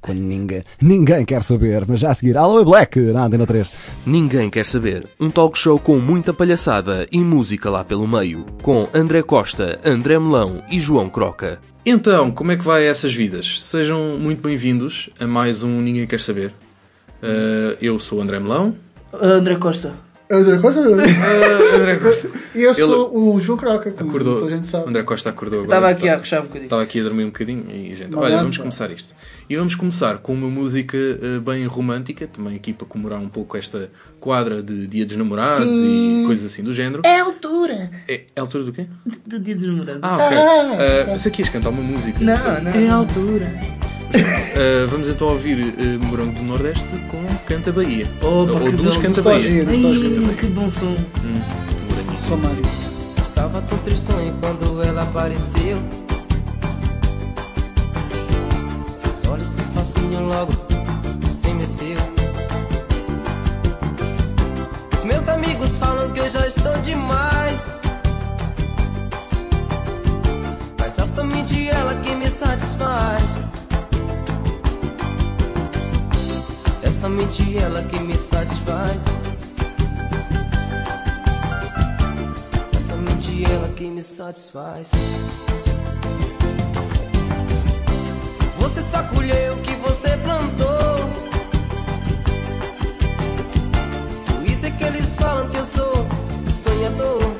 quando ninguém, ninguém quer saber. Mas já a seguir, Alô Black, na Antena 3. Ninguém quer saber. Um talk show com muita palhaçada e música lá pelo meio. Com André Costa, André Melão e João Croca. Então, como é que vai essas vidas? Sejam muito bem-vindos a mais um Ninguém Quer Saber. Uh, eu sou o André Melão. André Costa. André Costa? Uh, André Costa. E eu sou o João Croca, como Acordou. toda a gente sabe. André Costa acordou agora. Estava aqui a arrochar um bocadinho. Estava aqui a dormir um bocadinho e, gente, Não olha, vamos começar isto. E vamos começar com uma música uh, bem romântica, também aqui para comemorar um pouco esta quadra de Dia dos Namorados Sim. e coisas assim do género. É a altura É, é a altura do quê? do dia dos namorados. Ah, ok. Ah, Uh, pensei que ias cantar uma música. Não, Sei. não. É a altura. Uh, vamos então ouvir uh, Morango do Nordeste com Canta Bahia. Opa, Ou bom. Canta Bahia. Ai, que bom som. Hum, Sou mágico. Estava tão tristonho quando ela apareceu. Seus olhos que fascinam logo estremeceu. Os meus amigos falam que eu já estou demais. Mas é somente ela que me satisfaz. Somente ela que me satisfaz. É somente ela que me satisfaz. Você só colheu o que você plantou. Por isso é que eles falam que eu sou sonhador.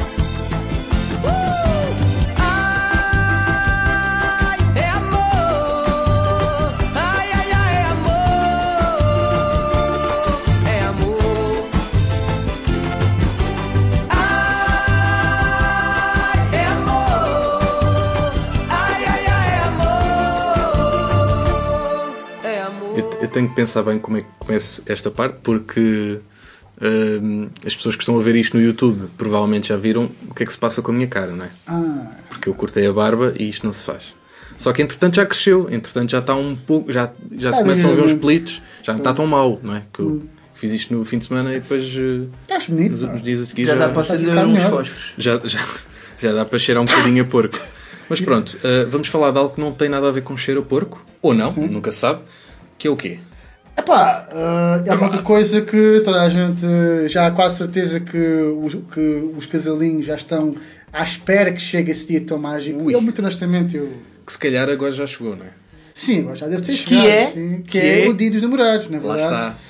Tenho que pensar bem como é que começa esta parte, porque hum, as pessoas que estão a ver isto no YouTube provavelmente já viram o que é que se passa com a minha cara, não é? Ah, Porque eu cortei a barba e isto não se faz. Só que entretanto já cresceu, entretanto já está um pouco, já, já se Tá começam a ver uns pelitos, já não está tão mal, não é? Que eu fiz isto no fim de semana e depois eh, estás bonito. nos, dias a seguir Já dá para acender uns melhor. fósforos. já, já, já dá para cheirar um bocadinho a porco. Mas pronto, eh, vamos falar de algo que não tem nada a ver com cheiro a porco, ou não, nunca se sabe, que é o quê? Epá, ah, é uma coisa que toda a gente já há quase certeza que os, que os casalinhos já estão à espera que chegue esse dia tão mágico. Ui. Eu, muito honestamente, eu. Que se calhar agora já chegou, não é? Sim, agora já deve ter Que chegado. é? sim, que, Que é, é? o dia dos namorados, na Lá verdade. está. Muito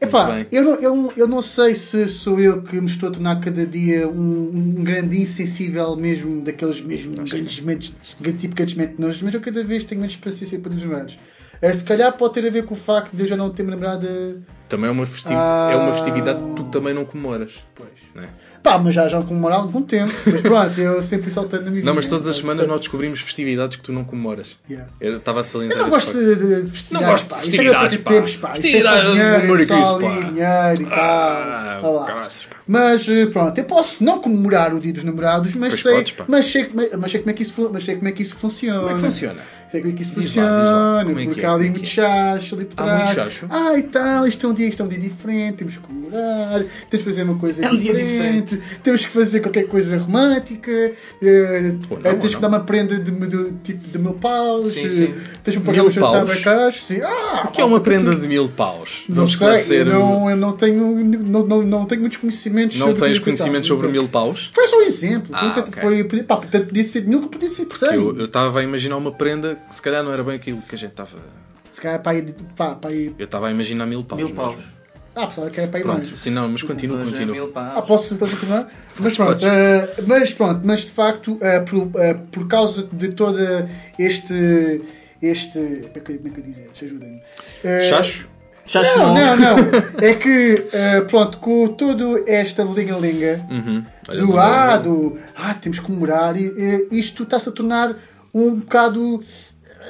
Epá, eu não, eu, eu não sei se sou eu que me estou a tornar cada dia um, um grande insensível mesmo daqueles mesmo grandes momentos, tipo grandes momentos, mas eu cada vez tenho menos paciência para os namorados. Eh, se calhar pode ter a ver com o facto de eu já não ter uma namorada. Também é uma, festi- Ah. é uma festividade que tu também não comemoras. Pois. Não, é? Pá, mas já já comemoro há algum tempo. Mas pronto, eu sempre solteiro na minha não, mas todas as semanas nós descobrimos festividades que tu não comemoras. Yeah. Eu estava a salientar Eu não gosto de, de festividades. Não gosto de pá. festividades, é pá. tempos, pá. É Festividades, e Cristo, ali, pá. dinheiro e tal. Ah, lá. caraças, pá. Mas eh, pronto, eu posso não comemorar o dia dos namorados, mas Pois sei, podes, pá. mas, sei, mas, mas sei como é que isso, mas sei como é que isso funciona. Como é que funciona? Sei como é que isso Diz lá, diz lá. funciona, Como é que porque é? há ali é muito que chacho ali por Há trás. muito chacho? Ah, e tal, isto é um dia, isto é um dia diferente, temos que comemorar, temos que fazer uma coisa É um dia diferente, temos que fazer qualquer coisa romântica, Ou não, tens não. que dar uma prenda de, de, tipo de mil paus, Sim, eh, sim. tens que pagar Mil um jantar paus? a casa, sim. Ah, O que é uma malta, prenda de mil paus? Não Vamos sei, esclarecer. eu não, eu não tenho, não, não, não tenho muitos conhecimentos Não sobre tens o que conhecimentos sobre mil paus? Foi só um exemplo. Ah, Nunca ok. foi, podia- pá, podia ser de mil, que podia ser de cem. Eu estava a imaginar uma prenda se calhar não era bem aquilo que a gente estava. Se calhar para ir, pá, para ir... Eu estava a imaginar mil paus. Mil mesmo. paus. Ah, pensava que era para ir Pronto, mais. sim, não, mas continua, é continua. Ah, posso, posso continuar? Mas pronto, eh, mas pronto, mas de facto, eh, por, eh, por causa de toda este. Este. Como é que, é eu dizer? Ajudem-me. Chacho? Já Não, não, não. É que, pronto, com toda esta linga-linga Uhum. Do ah, do ah, temos que comemorar, e, isto está-se a tornar um bocado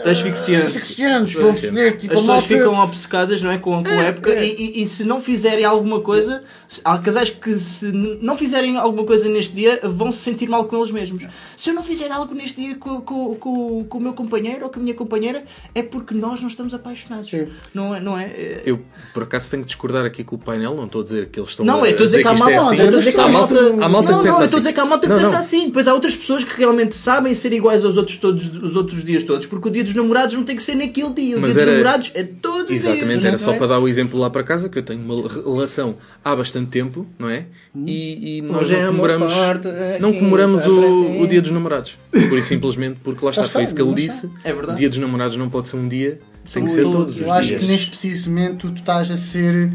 asfixiantes. asfixiantes, vão perceber, tipo, As a pessoas malta... ficam obcecadas não é, com, com a época é. E, e- e se não fizerem alguma coisa, se- há casais que se não fizerem alguma coisa neste dia vão se sentir mal com eles mesmos. Se eu não fizer algo neste dia com, com, com, com o meu companheiro ou com a minha companheira, é porque nós não estamos apaixonados. Sim. Não é? Não é? É- Eu, por acaso, tenho que discordar aqui com o painel. Não estou a dizer que eles estão Não, eu estou a dizer que há malta. é assim. eu estou a dizer que há malta. há malta não, que pensa não, eu estou a assim. dizer que há malta que Não, pensa não. assim. Depois há outras pessoas que realmente sabem ser iguais aos outros, todos, os outros dias todos. Porque o dia dos namorados não tem que ser naquele dia. O Mas dia era- dos namorados é todos os dias. Exatamente, era não só é? para dar o exemplo lá para casa que eu tenho uma relação há bastante tempo, não é? E, e nós Hoje é não amor comemoramos, forte, aqui não comemoramos o, o Dia dos Namorados. Por e simplesmente porque lá está, foi isso que ele disse. É verdade. O Dia dos Namorados não pode ser um dia, tem que ser todos os Eu acho dias. que neste preciso momento tu estás a ser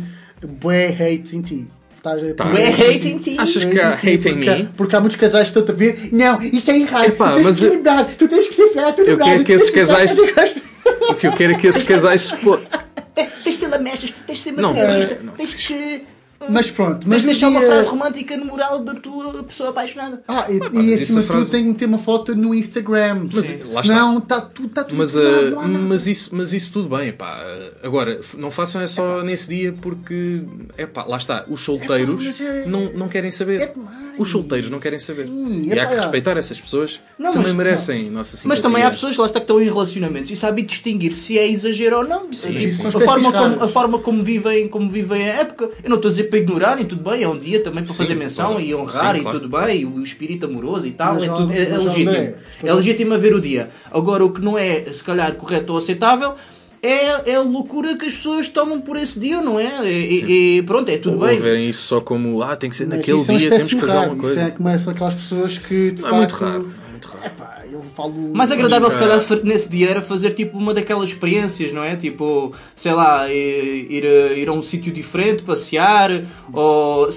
bué hate em ti. Tá. Bué hate em ti. Achas que há hate em porque, mim? porque há muitos casais que estão a ver, não, isso é errado, Epá, tu tens mas que eu- lembrar, tu tens que ser fiel à tua Eu quero que esses casais- O que eu quero é que esses casais se Tens de ser lamechas, tens de ser materialista, tens que. Mas pronto, Mas mas deixar uma frase romântica no mural da tua pessoa apaixonada. Ah, e, mas e isso acima de tudo frase- tem que ter uma foto no Instagram. Mas Sim. lá Senão está tudo, está tudo Mas, fodado, uh, não mas, isso, mas isso tudo bem, pá. Agora, não façam é só nesse dia porque, é pá, lá está, os solteiros mas é- não, não querem saber. é demais. Os solteiros não querem saber. Sim, e é há pá, que é. respeitar essas pessoas. Não, também mas- merecem nossa simpatia. Mas também há pessoas que lá está que estão em relacionamentos e sabem distinguir se é exagero ou não. Sim, Tipo, a, forma como, a forma como vivem, como vivem a época. Eu não estou a dizer para ignorarem, tudo bem, é um dia também para Sim, fazer menção claro. e honrar Sim, e claro. tudo bem, e o espírito amoroso e tal, Mas, é, tudo, é, é mas, legítimo. André, É legítimo haver o dia. Agora, o que não é, se calhar, correto ou aceitável. É, é a loucura que as pessoas tomam por esse dia, não é? E, e- pronto, é tudo Ou bem. verem isso só como, ah, tem que ser Mas naquele isso é uma dia, temos espécie que fazer raro. alguma Isso coisa. é como são aquelas pessoas que de Não é muito raro. é muito raro. Epá, eu falo. Mais agradável, se Mas, calhar, ah, nesse dia era fazer tipo uma daquelas experiências, não é? Tipo, sei lá, ir, ir, a- ir a um sítio diferente, passear, ou.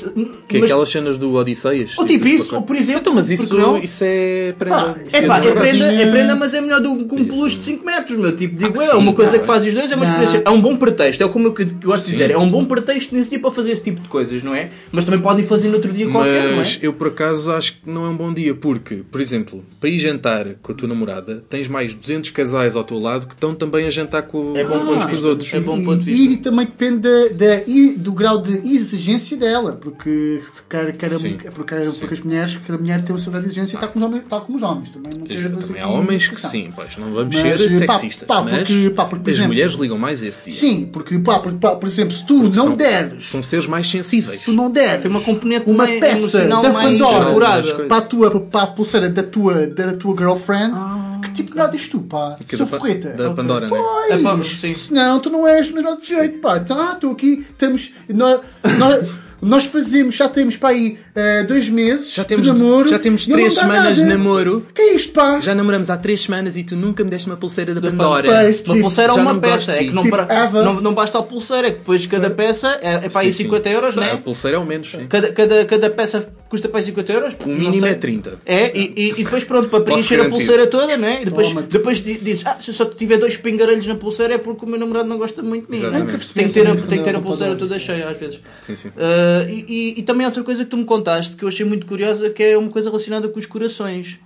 Que é mas- aquelas cenas do Odisseias. Ou tipo os isso, ou por exemplo, Então, mas isso, não? isso é prenda. Isso É pá, é prenda, é prenda, mas é melhor do que um peluche de 5 metros, meu. Tipo, digo Ah, é uma sim, coisa tá que faz os dois, é uma Não. experiência. É um bom pretexto, é como eu gosto de dizer, é um bom pretexto nesse dia para fazer esse tipo de coisas, não é? Mas também podem fazer no outro dia qualquer, não é? Mas eu por acaso acho que não é um bom dia, porque, por exemplo, para ir jantar com a tua namorada, tens mais 200 casais ao teu lado que estão também a jantar com, É bom com ponto uns de com os vista. outros. É bom e, ponto de vista. e também depende da, da- e do grau de exigência dela, porque quer, quer, Sim. porque, Sim. porque as mulheres, cada mulher tem o seu grau de exigência tal como os homens. Tal como os homens também, não dizer Também há homens que sim, pois, não vamos Mas, ser pá, sexistas, pá, mas porque- pá, porque, por as exemplo- mulheres ligam mais a esse dia. Sim, porque, pá, porque pá, por exemplo, se tu não são, deres, São seres mais sensíveis. se tu não deres Tem uma componente uma mais peça da mais Pandora para a, tua, para a pulseira da tua, da tua girlfriend, que tipo és tu, pá? É Sou da, da Pandora, né? É pá, Pois, sim. senão tu não és melhor de jeito, pá. Então, ah, estou aqui, estamos. Nós, nós, nós fazemos, já temos para aí eh, dois meses Já temos- de namoro. já temos três semanas nada. de namoro. Que é isto, pá? Já namoramos há três semanas e tu nunca me deste uma pulseira da Pandora. Uma tipo, pulseira ou já uma peça. É que não, Tipo, para- não, não basta a pulseira, é que depois cada peça é, é para aí Sim, sim. 50 euros, não A é? pulseira é o menos. sim. Cada, cada, cada peça custa para aí 50 euros? O mínimo é 30. É, e, e, e depois pronto, para preencher a pulseira toda, não é? E depois, Toma-te. depois di- dizes, ah, se eu só tiver dois pingarelhos na pulseira é porque o meu namorado não gosta muito de mim. Exatamente. é? Tem que ter a, tem que ter a pulseira toda cheia às vezes. Sim, sim. Ah, e, e, e também outra coisa que tu me contaste que eu achei muito curiosa que é uma coisa relacionada com os corações.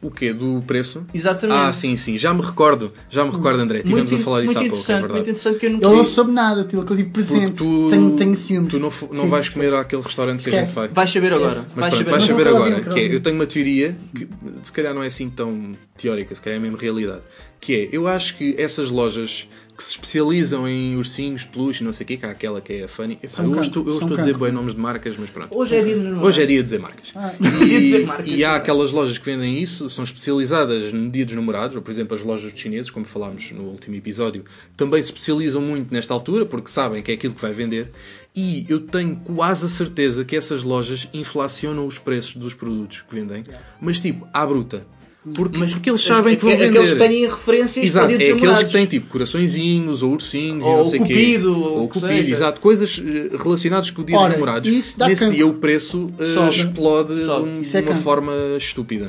O quê? Do preço? Exatamente. Ah, sim, sim. Já me recordo. Já me recordo, André. Tivemos muito, a falar disso há pouco, é interessante, verdade. muito interessante que eu nunca Ele não soube nada, tipo, que eu tive Porque presente. tu, Tenho, tenho ciúmes. tu não, não Sim. vais comer àquele restaurante que a gente vai. Vais saber agora. Mas vais pronto, saber vais agora. saber Não, não, agora. não, não, Que é, não. eu tenho uma teoria que se calhar não é assim tão teórica, se calhar é mesmo realidade. Que é, eu acho que essas lojas que se especializam em ursinhos, peluche, não sei o quê, que há aquela que é a Funny. Epá, São eu estou, eu estou a dizer bem nomes de marcas, mas pronto. Hoje é dia de. Hoje é dia de dizer marcas. Dia de dizer marcas, E há aquelas lojas que vendem isso, são especializadas no dia dos namorados, ou por exemplo as lojas de chineses, como falámos no último episódio, também se especializam muito nesta altura, porque sabem que é aquilo que vai vender. E eu tenho quase a certeza que essas lojas inflacionam os preços dos produtos que vendem, mas tipo, à bruta. Porque, porque eles sabem que vão vender. Aqueles que têm referências Exato, é aqueles que têm tipo coraçõezinhos ou ursinhos Ou e não o sei cupido, quê. ou o o cupido, seja. exato. Coisas eh, relacionadas com o dia Ora, dos namorados. Nesse cancro. dia o preço Sobe. explode Sobe. de, um- é uma forma estúpida.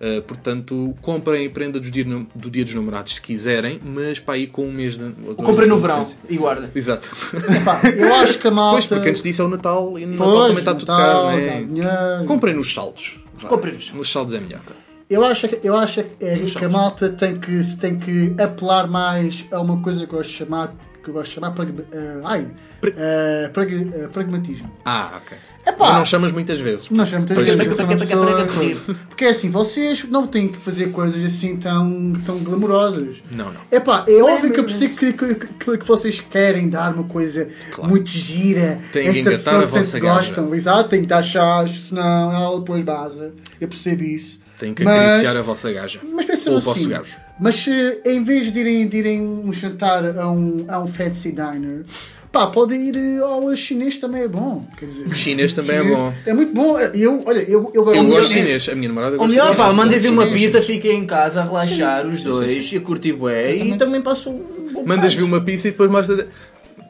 É. Uh, portanto, comprem a prenda do dia, do dia dos namorados se quiserem, mas para aí com um mês de. Ou comprem no verão e guarda. Exato. Epá, eu acho que a malta. Pois, porque antes disso é o Natal e no Natal também está tudo caro, né? dinheiro. Comprem nos saldos. Comprem nos saldos. Nos saldos é melhor. Eu acho, que- eu acho que, é, que a malta tem que, tem que apelar mais a uma coisa que eu gosto de chamar, que eu gosto de chamar pragma- eh, ai, eh, prag- eh, pragmatismo. Ah, ok. Epá. Mas não chamas muitas vezes. Nós já muitas vezes eu sou uma pessoa- Porque é assim, vocês não têm que fazer coisas assim tão, tão glamourosas. Não, não. Epá, é óbvio que eu percebo que, que, que- que vocês querem dar uma coisa Claro. muito gira. Tem que essa engatar pessoa a que gostam. Exato, tem que dar chás, senão ela depois baza. Eu percebo isso. Tem que Mas- acariciar a vossa gaja. Mas pensam Ou o vosso assim, gajo. mas se em vez de irem, de irem um jantar a um, a um fancy diner, pá, podem ir eh, ao chinês também é bom. Quer dizer, O chinês também é bom. É muito bom. Eu, olha, eu, eu, Eu eu- gosto de chinês. A minha namorada Ou gosta melhor, de pá, chinês. mandem vir uma Sim, sim, pizza, sim. fiquem em casa a relaxar os sim, dois e a curtir bué. E também. passo um bom Mandas vir uma pizza e depois mostra.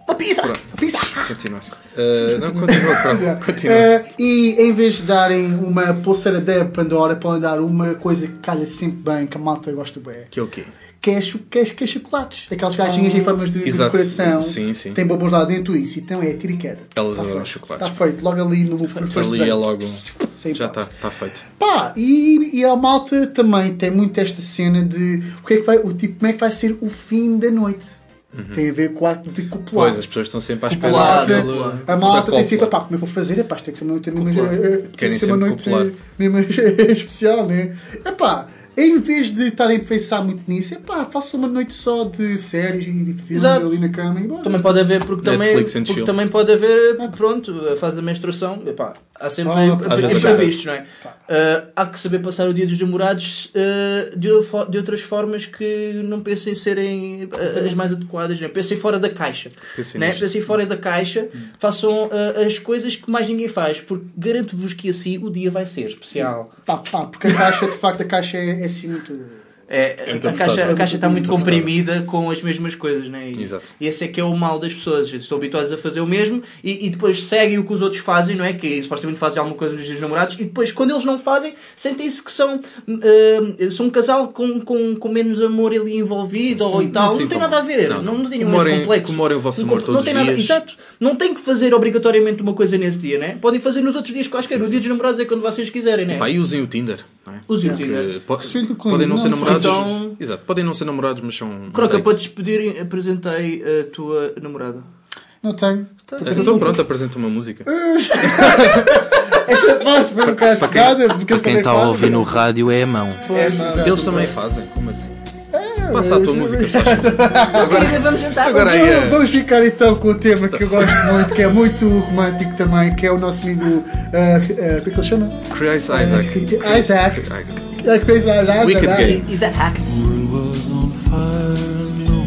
Uma pizza! Pronto. Uma pizza! Continua. Uh, não, continua, pronto. Continua. Eh, e em vez de darem uma pulseira da Pandora, podem dar uma coisa que calha sempre bem, que a malta gosta bem. Que é o quê? Que é, que é, que é chocolates. Aquelas caixinhas em formas de, de Exato. decoração. Sim, sim. Tem bombons lá dentro isso. Então é tira e queda. Elas Tá adoram chocolates. Está feito. Logo ali no first Ali date. é logo. Sem Já está hipótese. tá feito. Pá, e, e a malta também tem muito esta cena de o que é que vai, o tipo, como é que vai ser o fim da noite. Tem a ver com acto de copular. Uhum. Pois, as pessoas estão sempre à espera A daquele- a malta da tem sempre, pá, como é que eu vou fazer? Epá, isto tem que ser uma noite mesmo, Copular. eh, tem que ser uma noite mesmo especial, né? Epá, em vez de estarem a pensar muito nisso, epá, façam uma noite só de séries e de filmes ali na cama e bora. Também pode haver, porque também, porque também pode haver, pronto, a fase da menstruação, epá, há sempre Ah, às vezes imprevistos, não é? Ah, há que saber passar o dia dos namorados ah, de, de outras formas que não pensem serem ah, as mais adequadas, não é? Pensem fora da caixa. Pensem né? Pensem fora da caixa, façam ah, as coisas que mais ninguém faz, porque garanto-vos que assim o dia vai ser especial. Pá, pá, porque a caixa, de facto, a caixa é, assim muito... É, muito a, caixa, apertada. a caixa está muito comprimida com as mesmas coisas, né? E, Exato. e esse é que é o mal das pessoas. Estão habituadas a fazer o mesmo e, e depois seguem o que os outros fazem, não é? Que supostamente fazem alguma coisa nos dias dos namorados e depois, quando eles não fazem, sentem-se que são, ah, são um casal com, com, com menos amor ali envolvido ou e tal. Não, Não tem nada a ver. Não, Não, não, tem nenhum complexo. comemorem o vosso Não amor com- todos não tem os nada, dias. Exato. Não tem que fazer obrigatoriamente uma coisa nesse dia, né? Podem fazer nos outros dias quaisquer. O dia dos namorados é quando vocês quiserem, né? Pá, e usem o Tinder. Não é? Usem o Tinder. podem não ser não, namorados. então- Exato, podem não ser namorados, mas são. Croca, para despedirem, apresentei a tua namorada. Não tenho. Então pronto, apresenta uma música. Esta parte foi um bocado pesada, Para quem também está a ouvir no rádio é a mão. Exato. Eles também fazem, como assim? Passa a tua música, só Agora vamos jantar. Agora aí Então, é. Vamos ficar então com o tema que eu gosto muito, que é muito romântico também, que é o nosso amigo. ah, ah, como é que ele chama? Chris Isaac. Ah, Isaac. Ah, Chris Isaac. Wicked ah, Game. Isaac. world was on fire, no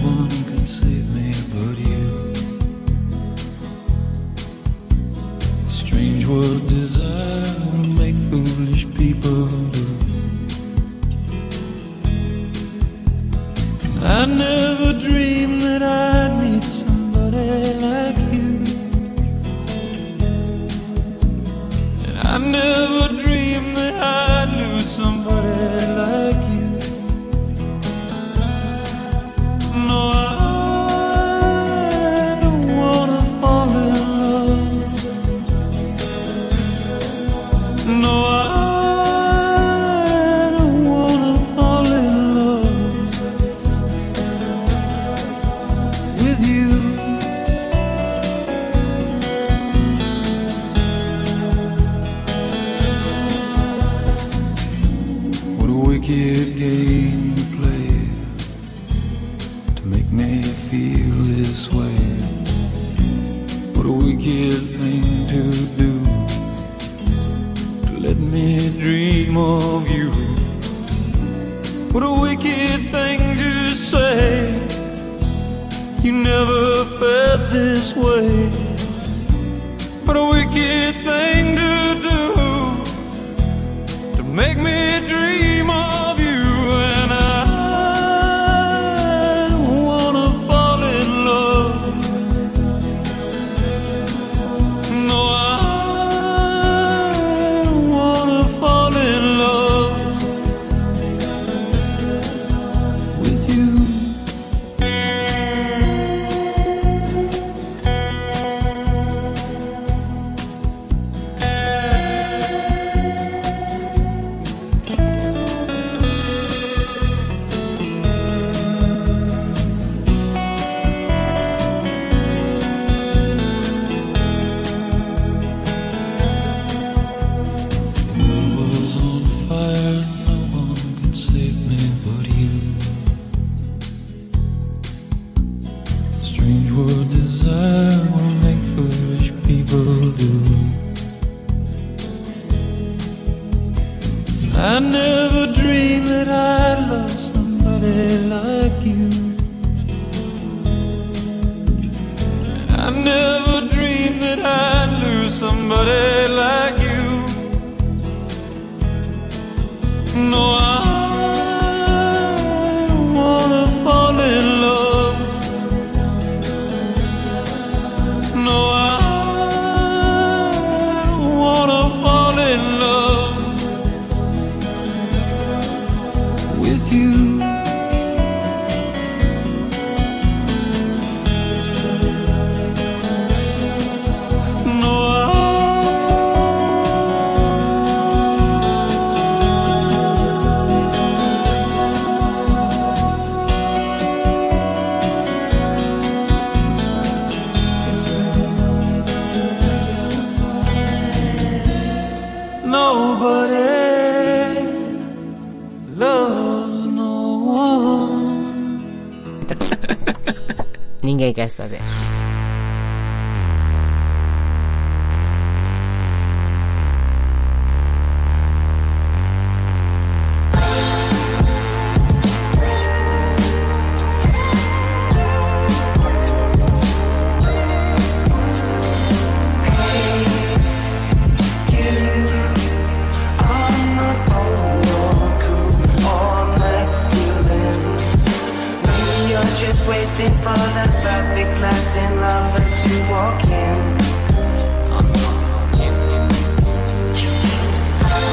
waiting for the perfect Latin lover to walk in.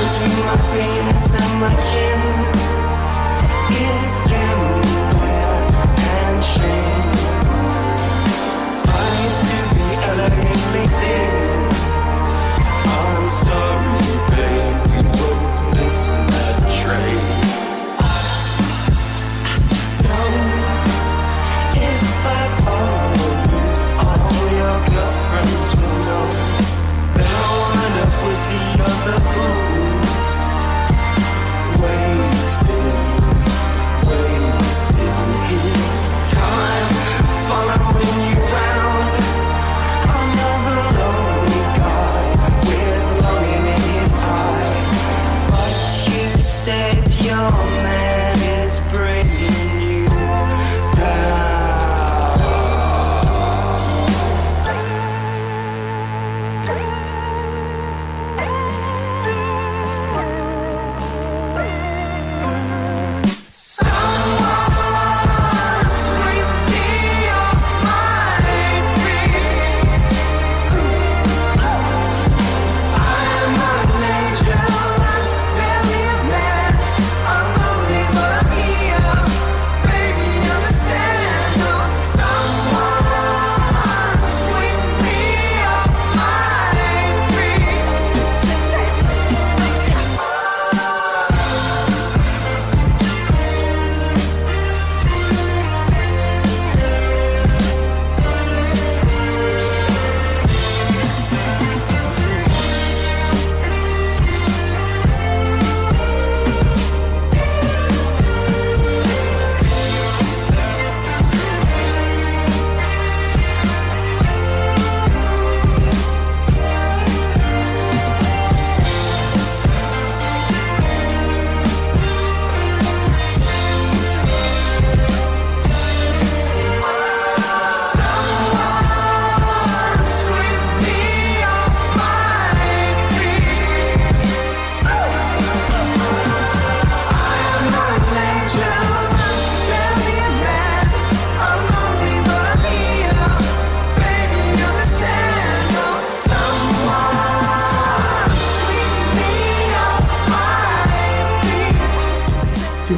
Between my penis and my chin is camera and shame. I used to be elegantly thin.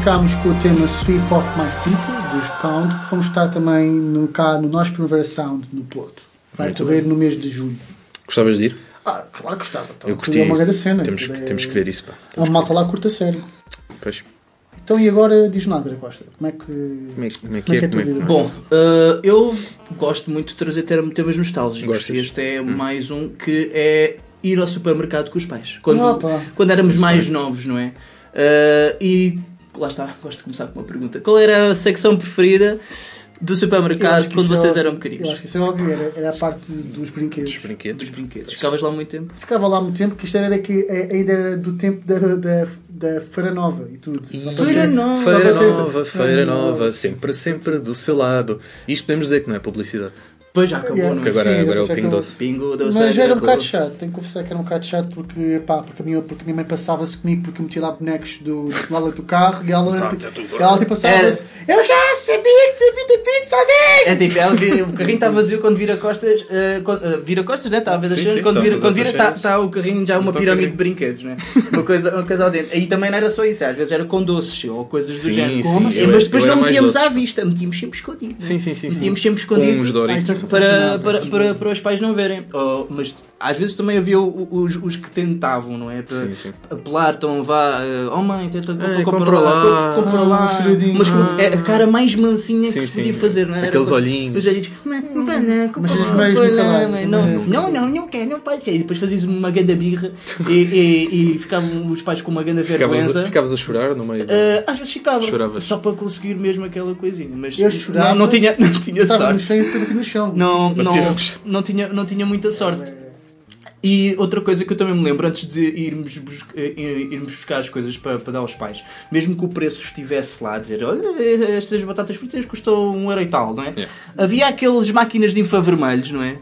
Ficámos com o tema Sweep Off My Feet, dos Pound, que vamos estar também no, cá no nosso Primavera Sound, no Porto. Vai Muito correr no mês de julho. Gostavas de ir? Ah, claro que gostava. Então, Eu curti. É uma grande cena. Temos, aquilo é- temos que ver isso, pá. A Temos que malta ver lá curta sério. Pois. Então e agora diz-me lá, André Costa, como é que. Como é, que- como é que Como é é? que é a é tua que- vida? Bom, uh, eu gosto muito de trazer term- temas nostálgicos. Gostas? Este é mais um que é ir ao supermercado com os pais. Quando, Opa. quando éramos mais novos, não é? Uh, e lá está, gosto de começar com uma pergunta. Qual era a secção preferida do supermercado quando é vocês óbvio. eram Eu acho pequeninos? que isso é óbvio, era, era a parte dos brinquedos. Dos brinquedos. Dos brinquedos. Ficavas lá muito tempo? Ficava lá muito tempo, que isto era que é- ainda era do tempo da, da, da Feira Nova e tudo. Para Feira Nova. Feira nova, feira nova, sempre, sempre do seu lado. Isto podemos dizer que não é publicidade. Depois já acabou, Yeah. não é? agora, Sim, agora é o já Pingo acabou. Doce. Pingo, deu Mas certo, era um bocado chato, tenho que confessar que era um bocado chato porque, pá, porque, a, minha, porque a minha mãe passava-se comigo porque eu metia lá bonecos do, do lado do carro e ela, e ela tipo passava-se. Eu já sabia que sabia de pinto sozinho! É tipo, ela vira- o carrinho está vazio quando vira costas, eh, quando- eh, vira costas, né? Está a ver sim, quando tá vira, quando vira está está o carrinho já uma Então, pirâmide de brinquedos, né? Uma coisa, uma coisa ao dentro. Aí também não era só isso, às vezes era com doces ou coisas do Sim, género. sim, eu mas era- depois não metíamos à vista, metíamos sempre escondido. né? Sim, sim, sim. Metíamos sempre escondido para, para, para, para os pais não verem. Oh, mas às vezes também havia os, os que tentavam, não é? Para Sim, sim. apelar, então vá, eh, oh mãe, tenta Ei, compra, compra lá, lá. co- compra Ah, lá. um. Mas Ah. é a cara mais mansinha Sim, que se sim. podia fazer, não é? Era Aqueles com- olhinhos. Os olhinhos, "Mãe, não vai não, compra Mas compra as não, meias. não, não, não quer, não pode ser. E depois fazias uma ganda birra e, e, e ficavam os pais com uma ganda vergonha. a- ficavas a chorar no meio. Uh, às vezes ficava, Choravas. só para conseguir mesmo aquela coisinha, mas Eu chorava. não, não tinha, não tinha sorte. Não, não, não, tinha, não tinha muita sorte. E outra coisa que eu também me lembro, antes de irmos, bus- eh, irmos buscar as coisas para, para dar aos pais, mesmo que o preço estivesse lá a dizer olha, estas batatas fritas custam um euro e tal, não é? Yeah. Havia aquelas máquinas de infravermelhos, não é?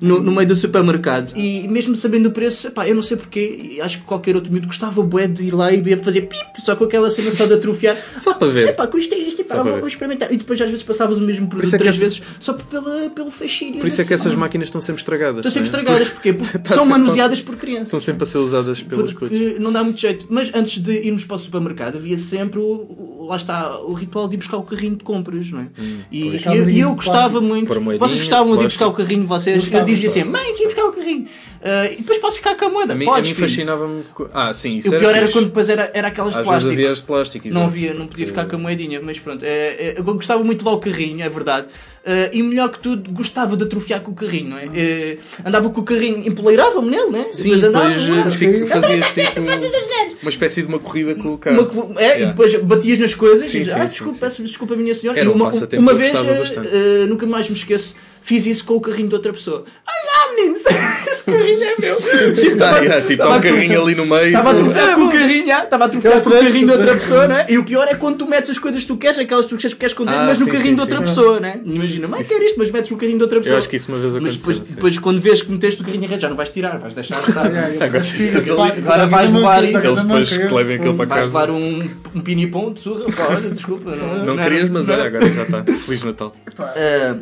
No, no meio do supermercado. E mesmo sabendo o preço, epá, eu não sei porquê, acho que qualquer outro miúdo gostava bué de ir lá e fazer pip, só com aquela cena só de atrofiar. Só para ver. Epá, custa isto, epá, vou, vou experimentar. E depois às vezes passavas o mesmo produto isso é que três essa- vezes, só pela, pelo fascínio. Por isso é que desse- essas máquinas estão sempre estragadas. Estão sempre é? estragadas, porquê? Porque Tá são manuseadas por crianças. Estão sempre a ser usadas pelos coisas. Não dá muito jeito. Mas antes de irmos para o supermercado, havia sempre o, lá está, o ritual de ir buscar o carrinho de compras, não é? e, pois. e eu, e eu gostava muito. Vocês gostavam de ir buscar o carrinho, vocês? Eu dizia assim, gostava. mãe, aqui buscar o carrinho. Ah, e depois posso ficar com a moeda. A mim, a mim fascinava-me. Ah, sim, isso o pior era fixe. quando depois era, era aquelas de plástico. havia as de plástico. Não havia, não podia ficar com a moedinha, mas pronto. É, é, eu gostava muito de lá o carrinho, é verdade. Ah, e melhor que tudo, gostava de atrofiar com o carrinho, não é? Eh, andava com o carrinho, empoleirava-me nele, né? Sim, depois andava. depois fico- fazias tipo uma espécie de uma corrida com o carro. Uma- é, Yeah. E depois batias nas coisas Sim, e dizes, ah, desculpa, peço desculpa, minha senhora. Era e um uma, passatempo uma vez, eh, nunca mais me esqueço, fiz isso com o carrinho de outra pessoa. Meninos, esse carrinho é meu. Tá, yeah, tipo, há um carrinho ali no meio. Estava a Ah, com o carrinho, ah, estava a atrofiar Eu com o carrinho de outra pessoa, né? E o pior é quando tu metes as coisas que tu queres, aquelas que tu queres, queres esconder, Ah, mas no sim, carrinho sim, de outra sim. pessoa, né? Imagina, mas quer isto, mas metes o carrinho de outra pessoa. Eu acho que isso uma vez Mas aconteceu. depois, sim. depois quando vês que meteste o carrinho em rede, já não vais tirar, vais deixar estar. Agora, é vais levar isso. Eles depois que levem aquilo para Vais casa. levar um, um pinipom de surra, pá, olha, desculpa. Não, querias, mas não olha, agora já está. Feliz Natal. Ah,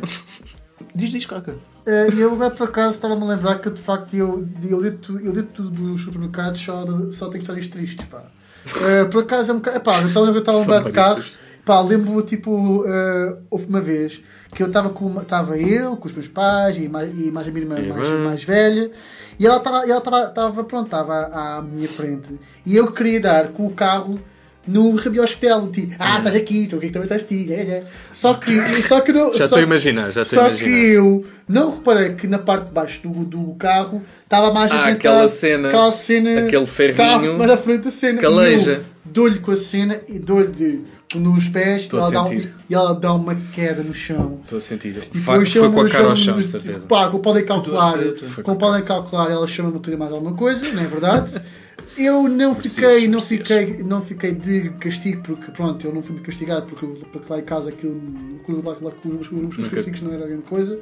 diz, diz, Coca. Eh, E eu agora por acaso estava-me a lembrar que de facto eu, eu dentro, eu dentro dos supermercados só, só tenho histórias tristes, pá. Eh, por acaso é um bocado. Epá, eu estava eu estava a lembrar de carros. Pá, lembro-me tipo, eh, houve uma vez que eu estava com estava eu, com os meus pais e mais, e mais a minha irmã mais, mais velha e ela estava ela estava pronto, estava à minha frente e eu queria dar com o carro no dela, tipo, ah, estás aqui, então o que é que também estás ti? É, é. Só que, só que não, Já só- estou a imaginar, já estou a só imaginar. que eu não reparei que na parte de baixo do, do carro estava mais Ah, aquela cena, aquela cena aquele ferrinho, estava à frente da cena. caleja. Dou-lhe com a cena e dou-lhe de- nos pés e ela, dá um- e ela dá uma queda no chão. Estou a sentir. E Foi, depois foi com a cara ao chão, certeza. Pá, como podem calcular, como podem calcular, ela chama-me tudo mais alguma coisa, não é verdade? Eu não fiquei, não fiquei, não fiquei de castigo porque pronto, eu não fui castigado porque, porque lá em casa aquilo lá, lá, com os, os, os Nunca- castigos não era grande coisa.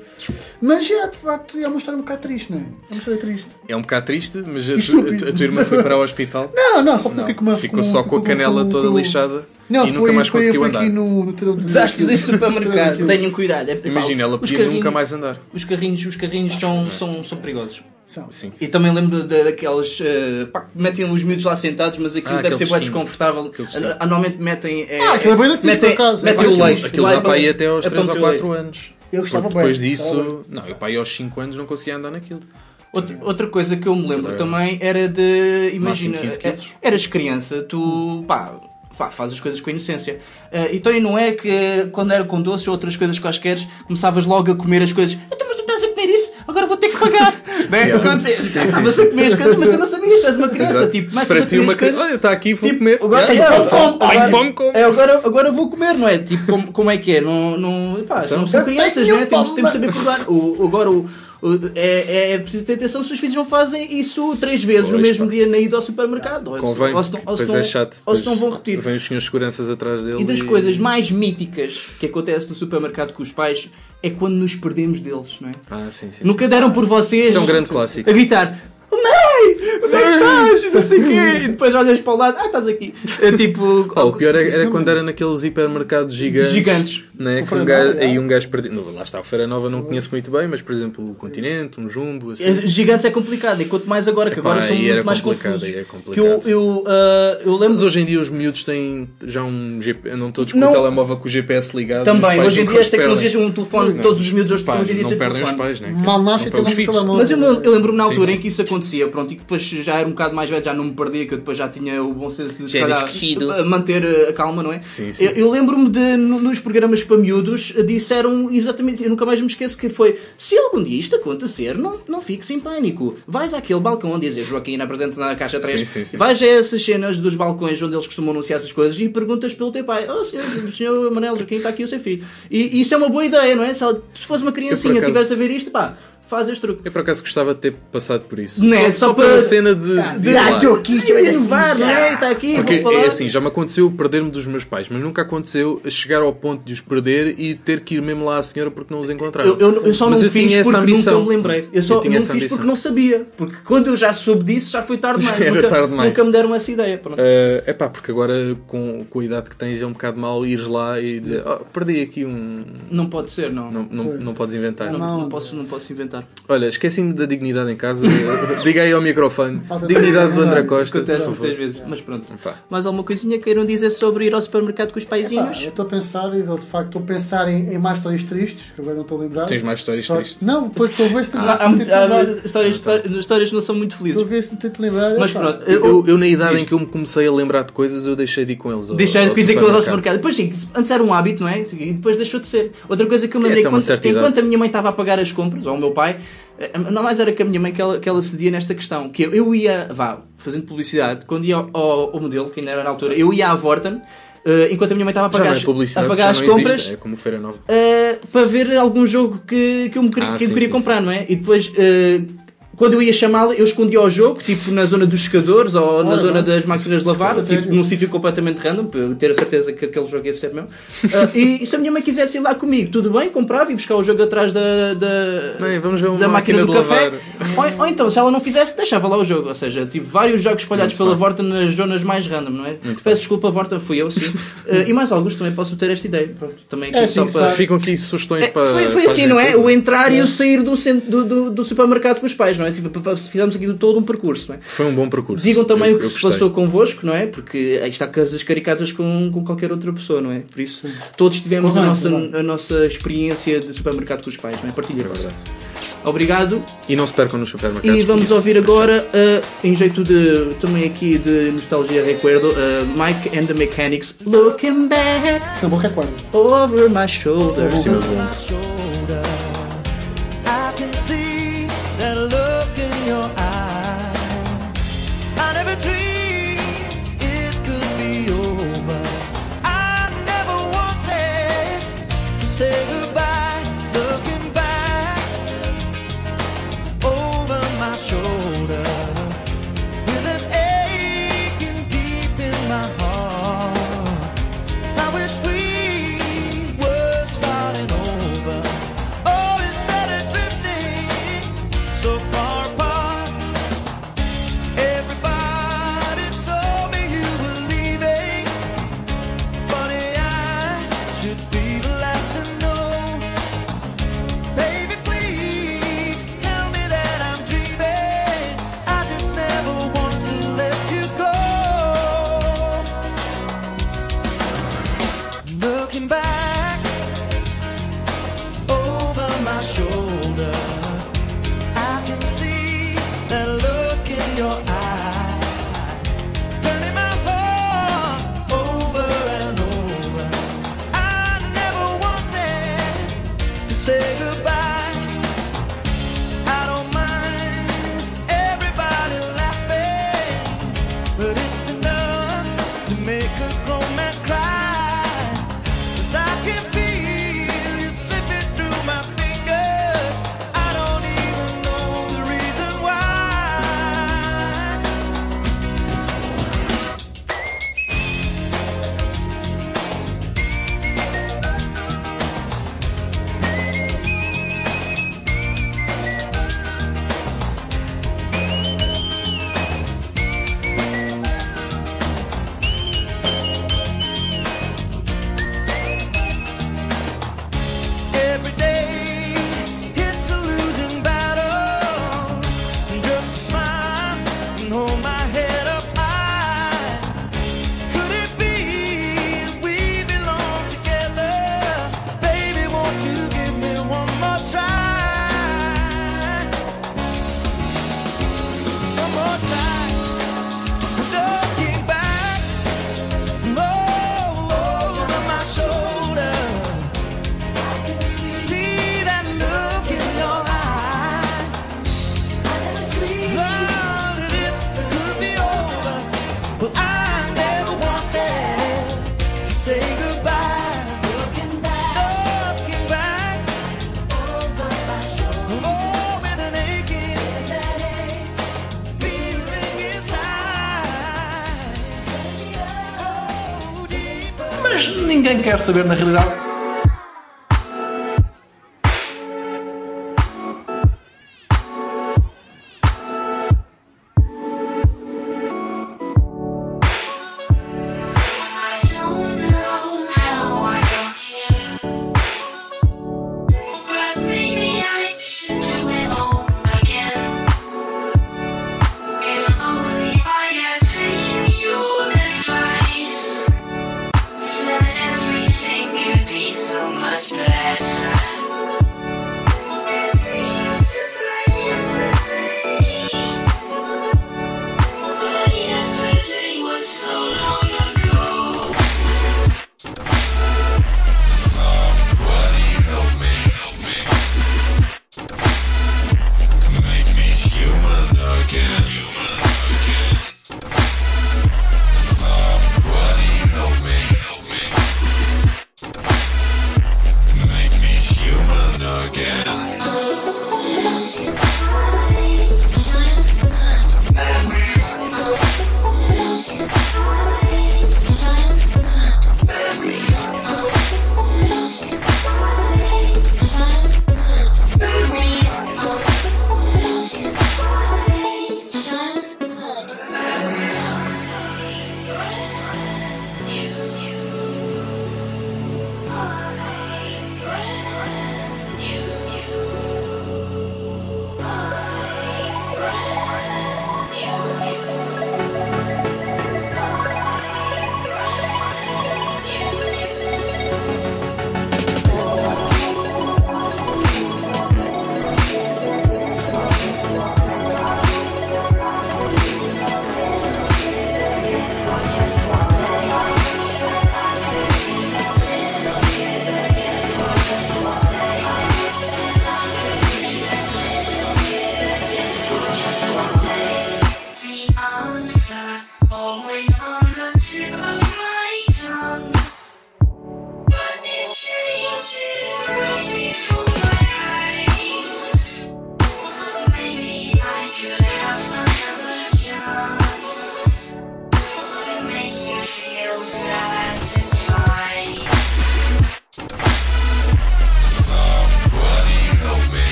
Mas é de facto é uma história um bocado triste, não é? É uma história triste. É um bocado triste, mas a, tu, Estúpido. a, tua irmã foi para o hospital. Não, não, só ficou Não, aqui com uma ficou só com a canela toda lixada Não, e foi, nunca mais foi, conseguiu foi andar. aqui no, no teu- Desastres em supermercado, tenham cuidado. É, Imagina, ela podia nunca mais andar. Os carrinhos, os carrinhos são, são, são perigosos. São. Sim. E também lembro da- daquelas. eh, pá, que metem os miúdos lá sentados, mas aquilo Ah, deve ser bem desconfortável. Cestinho. Ah, Normalmente metem. eh, Ah, aquilo é bem fixe, metem, por acaso. metem É o leite. Aquilo lá dá é para ir até aos é 3 ou para 4 meter anos. Eu gostava Porque bem. depois bem. disso. Não, eu para ir aos 5 anos não conseguia andar naquilo. Outra, outra coisa que eu me lembro também era de. Imagina, Máximo 15 é- quilos. eras criança, tu. pá. Pá, faz as coisas com inocência. Ah, então e não é que quando era com doces ou outras coisas quaisquer, começavas logo a comer as coisas. Então, mas tu estás a? Agora vou ter que pagar. não é? Yeah. Acontecia. Sim, sim, sim. a comer as coisas, mas tu não sabias, tu és uma criança. Exato. Tipo, começas para ti uma coisas. Olha, está aqui, vou Tipo, comer. agora Yeah, tenho yeah. fome, agora- fome, come. É, agora, agora vou comer, não é? Tipo, como, como é que é? Não, não, pá, Então, não são crianças, tenho não é? Temos, temos de saber provar. O, agora, o- é, é preciso ter atenção se os filhos não fazem isso três vezes no Pois, mesmo pá. dia na ida ao supermercado. Ou, se- Convém, ou se não, ou se não, é chato. ou se não vão repetir. Vêm os senhores seguranças atrás dele. E das coisas mais míticas que acontece no supermercado com os pais é quando nos perdemos deles, não é? Ah, sim, sim. Nunca deram por vocês Isso é um grande clássico. a gritar Onde é que estás? Não sei o quê. E depois olhas para o lado, ah, estás aqui. É tipo. Oh, o pior era, era quando era naqueles hipermercados gigantes. Gigantes. Né, que Feira um gajo, aí um gajo perdido. Não, Lá está, a Feira Nova não conheço muito bem, mas por exemplo o Continente, um Jumbo, assim. É, Gigantes é complicado, e quanto mais agora, que Epá, agora são muito mais complicado, confusos. é Que eu, eu, ah, eu lembro Mas hoje em dia os miúdos têm já um GPS, não todos com Não. o telemóvel com o GPS ligado. os também, hoje em dia as os perdem. tecnologias, um telefone, Não. todos os miúdos hoje, Pá, hoje em dia não têm perdem os telefone. pais, né? Mal nasce e tem os filhos. telemóvel. Mas eu, me- eu lembro-me na altura sim. em que isso acontecia, pronto, e que depois já era um bocado mais velho, já não me perdia, que eu depois já tinha o bom senso de calhar, crescido. manter eh, a calma, não é? Sim, sim. Eu, eu lembro-me de, no- nos programas para miúdos, disseram exatamente, eu nunca mais me esqueço que foi, se algum dia isto acontecer, não, não fiques em pânico. Vais àquele balcão onde diz Joaquim apresenta na caixa 3, Sim, sim, sim. vais a essas cenas dos balcões onde eles costumam anunciar essas coisas e perguntas pelo teu pai, oh senhor, senhor Manel Joaquim, está aqui o seu filho. E, e isso é uma boa ideia, não é? Se, se fosse uma criancinha, acaso- tivesse a ver isto, pá, faz este truque. Eu por acaso gostava de ter passado por isso. Não é? Só, Só só para- pela cena de. de Ah, lá. estou aqui, estou de a inovar, não é? Está aqui, Porque vou falar. é assim, já me aconteceu perder-me dos meus pais, mas nunca aconteceu chegar ao ponto de os perder e ter que ir mesmo lá à senhora porque não os encontrava. Eu, eu- eu só Mas não eu fiz tinha porque ambição. nunca me lembrei. Eu só Eu tinha não fiz ambição. porque não sabia. Porque quando eu já soube disso, já foi tarde demais. Era nunca, tarde demais. nunca me deram essa ideia. É pá, porque agora com, com a idade que tens é um bocado mal ires lá e dizer oh, perdi aqui um. Não pode ser, não. Não, não, não podes inventar. Não. não posso, não posso inventar. Olha, esqueci-me da dignidade em casa. Diga aí ao microfone. Falta de Dignidade do André. Costa. Acontece muitas vezes, mas pronto. Pá. Mais alguma coisinha queiram dizer sobre ir ao supermercado com os paizinhos? eu estou a pensar, e de facto estou a pensar em, em mais histórias tristes, que agora não estou a lembrar. Tens mais histórias Só- tristes? Não, depois estou a ver se Há- há- há- histórias, histórias não são muito Estou a felizes. ver se me tento lembrar. Mas Epá, pronto, Eu, eu, na idade em que eu me comecei a lembrar de coisas, eu deixei de ir com eles. ao de dizer que eu ao supermercado. Depois sim, antes era um hábito, não é? E depois deixou de ser. Outra coisa que eu me É, lembrei, uma enquanto, a minha mãe estava a pagar as compras, ou o meu pai, eh, não mais era que a minha mãe que ela, que ela cedia nesta questão. Que eu, eu ia, vá, fazendo publicidade, quando ia ao, ao, ao modelo, que ainda era na altura, eu ia à Vorten, eh, enquanto a minha mãe estava a Já pagar, é as, a pagar as não existe, compras. É como Feira Nova. Uh, para ver algum jogo que, que eu, me queria, Ah, eu sim, queria sim, comprar, sim. não é? E depois, uh, quando eu ia chamá-la, eu escondia o jogo, tipo na zona dos secadores ou na Ora, zona bem. das máquinas de lavar, tipo num sítio completamente random, para eu ter a certeza que aquele jogo ia ser meu. Uh, e, e se a minha mãe quisesse ir lá comigo, tudo bem, comprava e buscar o jogo atrás da, da, Não, vamos ver uma da máquina, máquina do de café. lavar. Ou, ou então, se ela não quisesse, deixava lá o jogo. Ou seja, tipo, vários jogos espalhados Muito pela bem. Vorta nas zonas mais random, não é? Peço desculpa, Vorta, fui eu, sim. Uh, e mais alguns também posso ter esta ideia. Pronto, também aqui É, só sim, para. Ficam aqui sugestões É, para. foi, foi para assim, não é? O entrar e o sair do, centro, do, do, do supermercado com os pais, não é? Tipo, Fizemos aqui todo um percurso, não é? Foi um bom percurso. Digam também Eu- o que se gostei. passou convosco, não é? Porque aí está casas caricatas com, com qualquer outra pessoa, não é? Por isso, todos tivemos a nossa, a nossa experiência de supermercado com os pais, não é? Partilha, É verdade. Obrigado. E não se percam nos supermercados. E vamos isso. ouvir agora, uh, em jeito de também aqui de nostalgia recuerdo, uh, Mike and the Mechanics, Looking Back Isso é um bom recorde. Over My Shoulder. Mas bom. shoulder. Sabrina Realidade.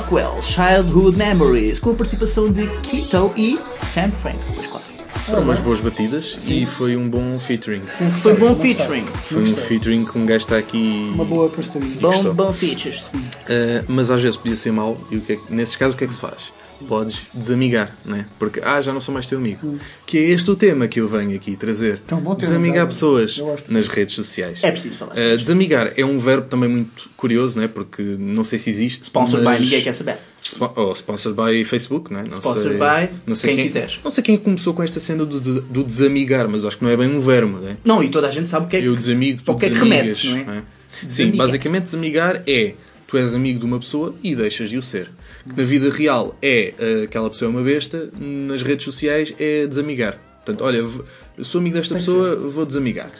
Rockwell, Childhood Memories, com a participação de Keto e Sam Frank. Pois claro. Foram umas boas batidas e foi um bom featuring. Foi bom featuring. Foi um featuring que um gajo está aqui. Uma boa parceria. Bom, bom features. Uh, mas às vezes podia ser mau e o que é que- nesses casos o que é que se faz? Podes desamigar, né? Porque ah, já não sou mais teu amigo. Que é este o tema que eu venho aqui trazer. Que é um desamigar pessoas nas redes sociais. É preciso falar. Uh, desamigar é um verbo também muito curioso, né? Porque não sei se existe. Sponsor mas- by ninguém quer saber. Spo- oh, sponsored by Facebook, né? Não Sponsored sei, by não sei quem quiseres. Não sei quem começou com esta cena do, do, do desamigar, mas acho que não é bem um verbo, né? Não, e toda a gente sabe o que é que. Eu desamigo, tu que é que remete, não é? Sim, Desamiga. basicamente desamigar é tu és amigo de uma pessoa e deixas de o ser. Na vida real é eh, aquela pessoa é uma besta, nas redes sociais é desamigar. Portanto, olha, sou amigo desta pessoa, vou desamigar.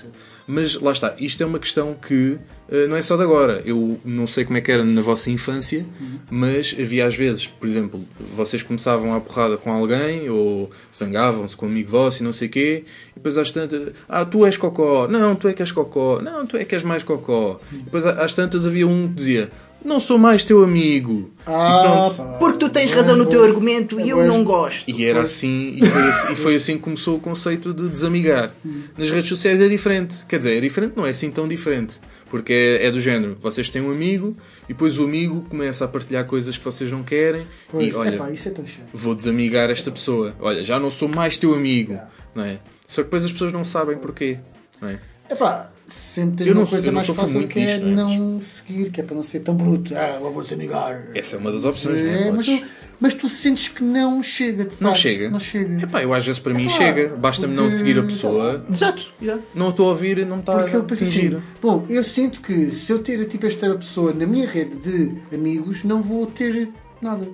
Mas lá está, isto é uma questão que eh, não é só de agora. Eu não sei como é que era na vossa infância, mas havia às vezes, por exemplo, vocês começavam a porrada com alguém ou zangavam-se com um amigo vosso e não sei o quê, e depois às tantas, ah, tu és cocó, não, tu é que és cocó, não, tu é que és mais cocó. E depois às tantas havia um que dizia, não sou mais teu amigo. Ah, e pronto. pá. Porque tu tens razão no teu argumento e eu não gosto. E era assim, e foi assim, e foi assim que começou o conceito de desamigar. Nas redes sociais é diferente. Quer dizer, é diferente, não é assim tão diferente. Porque é, é do género, vocês têm um amigo e depois o amigo começa a partilhar coisas que vocês não querem Pois, e olha, epá, isso é tão chato. vou desamigar esta pessoa. Olha, já não sou mais teu amigo. Não é? Só que depois as pessoas não sabem porquê. Não é? Epá, sempre tens Eu não uma coisa eu não mais fácil que é não é? não seguir, que é para não ser tão bruto. Ah, eu vou desamigar. Essa é uma das opções, não É, é? mas, tu, mas tu sentes que não chega, de Não facto. chega? Não chega. Epá, eu às vezes para mim chega. Basta-me não seguir a pessoa. Exato. yeah. Não estou a ouvir, não me está Porque eu a penso atingir. assim, bom, eu sinto que se eu ter tipo esta pessoa na minha rede de amigos, não vou ter nada.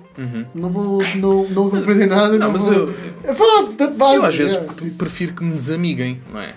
Não vou não, não vou aprender nada. Uhum. Não, Não, mas vou... eu- É pá, portanto, Eu às vezes é. pre- prefiro que me desamiguem, não é?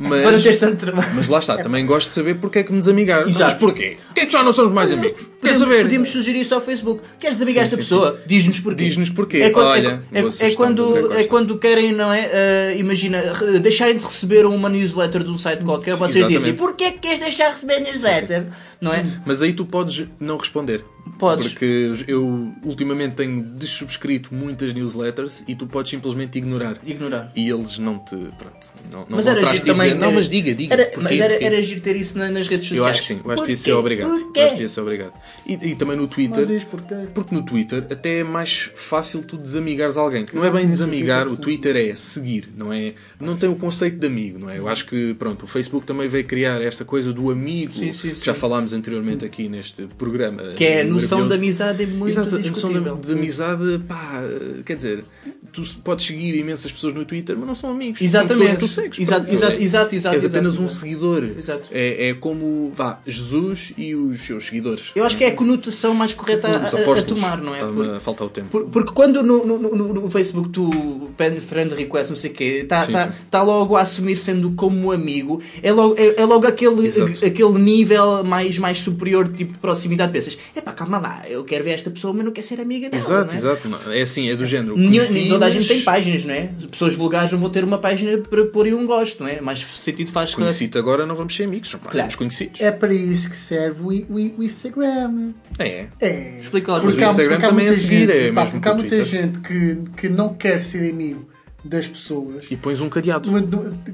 Para não Mas, teres tanto trabalho. mas lá está, também gosto de saber porque é que me desamigaram. Exato. mas porquê? Porquê é que já não somos mais amigos? Quer Podemos, saber? podemos sugerir isso ao Facebook. Queres desamigar Sim, esta sim, pessoa? Diz-nos porquê. Diz-nos porquê. É quando, Olha, é, boa é, é André quando, é quando querem, não é? eh, imagina, re- deixarem de receber uma newsletter de um site qualquer, Sim, vocês dizem: porquê é que queres deixar de receber newsletter? Não é? Mas aí tu podes não responder. Podes. Porque eu ultimamente tenho dessubscrito muitas newsletters e tu podes simplesmente ignorar. Ignorar. E eles não te. Pronto. Não, não Mas vão era giro ti também. dizer, Não, mas diga, diga. Era, porquê, mas era, porquê?" era giro ter isso na- nas redes sociais. Eu acho que sim, eu acho que ser Porquê? obrigado. Eu acho Porquê? que devia ser obrigado. E, e também no Twitter. Não porquê. Porque no Twitter até é mais fácil tu desamigares alguém. Que não é bem desamigar, o Twitter é seguir, não é? Não tem o conceito de amigo, não é? Eu acho que, pronto, o Facebook também veio criar esta coisa do amigo, Sim, sim, que sim. já falámos anteriormente aqui neste programa. Que é a noção de maravilhoso. amizade é muito Exato, a noção discutível. de amizade, pá, quer dizer, tu podes seguir imensas pessoas no Twitter, mas não são amigos. Exatamente. São pessoas que tu segues. Exato, exato, é- exato, exato, És apenas um seguidor. Exato. É, é como, vá, Jesus e os seus seguidores. Eu acho que é a conotação mais correta a, tomar, não é? Está-me Porque- a faltar o tempo. Por- Porque quando no, no, no- Facebook tu pede friend request, não sei o quê, está tá, sim. tá logo a assumir sendo como amigo, é logo, é, é logo aquele, aquele nível mais, mais superior tipo de proximidade. Pensas, epá, calma lá, eu quero ver esta pessoa, mas não quero ser amiga dela. Exato, é? exato. É assim, é do género. Conheci, toda a gente mas tem páginas, não é? Pessoas vulgares não vão ter uma página para pôr um gosto, não é? Mais sentido faz que. Conheci-te agora, não vamos ser amigos. Claro. Somos conhecidos. É para isso que serve o, o- o Instagram. É. É. Explica lá, Mas Porque o Instagram há também é seguir, gente, é pá, mesmo Porque que há muita Twitter. gente que, que não quer ser amigo das pessoas. E pões um cadeado.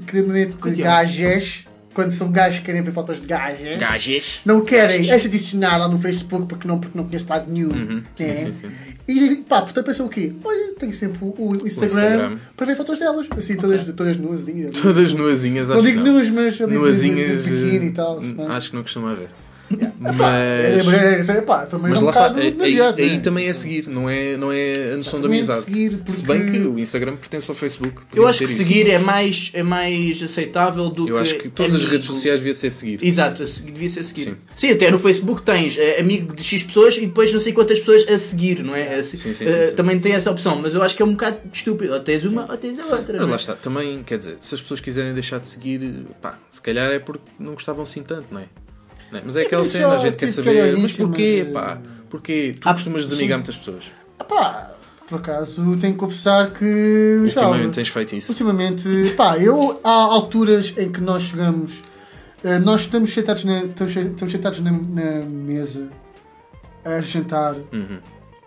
Que normalmente gajes, quando são gajos que querem ver fotos de gajas, Gajes. não querem as adicionar lá no Facebook porque não, porque não conhece lado nenhum. Uhum. Sim, né? sim, sim. E pá, portanto pensam o quê? Olha, tenho sempre o, o Instagram, Instagram. para ver fotos delas, assim, todas, todas nuazinhas. Todas nuazinhas, Não acho digo que não. nuas, mas ali de- Nuazinhas. biquíni e tal. não. Acho que não costuma haver. É, Mas. é, é, pá, também Mas é um lá está, bocado aí, demasiado, aí também é seguir, não é, não é a noção de Exatamente, amizade. seguir, Se porque- bem que o Instagram pertence ao Facebook. Eu acho que isso. seguir é mais, é mais aceitável do Eu que. acho que todas as amigo. redes sociais deviam ser seguir. Exato, devia ser seguir. Sim. Sim. até no Facebook tens eh, amigo de X pessoas e depois não sei quantas pessoas a seguir, não é? A se- Sim, sim, sim, sim. Também tem essa opção, mas eu acho que é um bocado estúpido. Ou tens uma ou tens a outra. Mas é? lá está, também, quer dizer, se as pessoas quiserem deixar de seguir, pá, se calhar é porque não gostavam assim tanto, não é? Não é? Mas é aquela mas cena, a gente quer tipo, saber, aquela mas porquê, mas, pá? Porquê? Tu Ah, costumas desamigar muitas pessoas. Pá, por acaso tenho que confessar que já. Ultimamente tens feito isso. Ultimamente, pá, eu há alturas em que nós chegamos, eh, nós estamos sentados na, estamos, estamos sentados na, na mesa a jantar Uhum.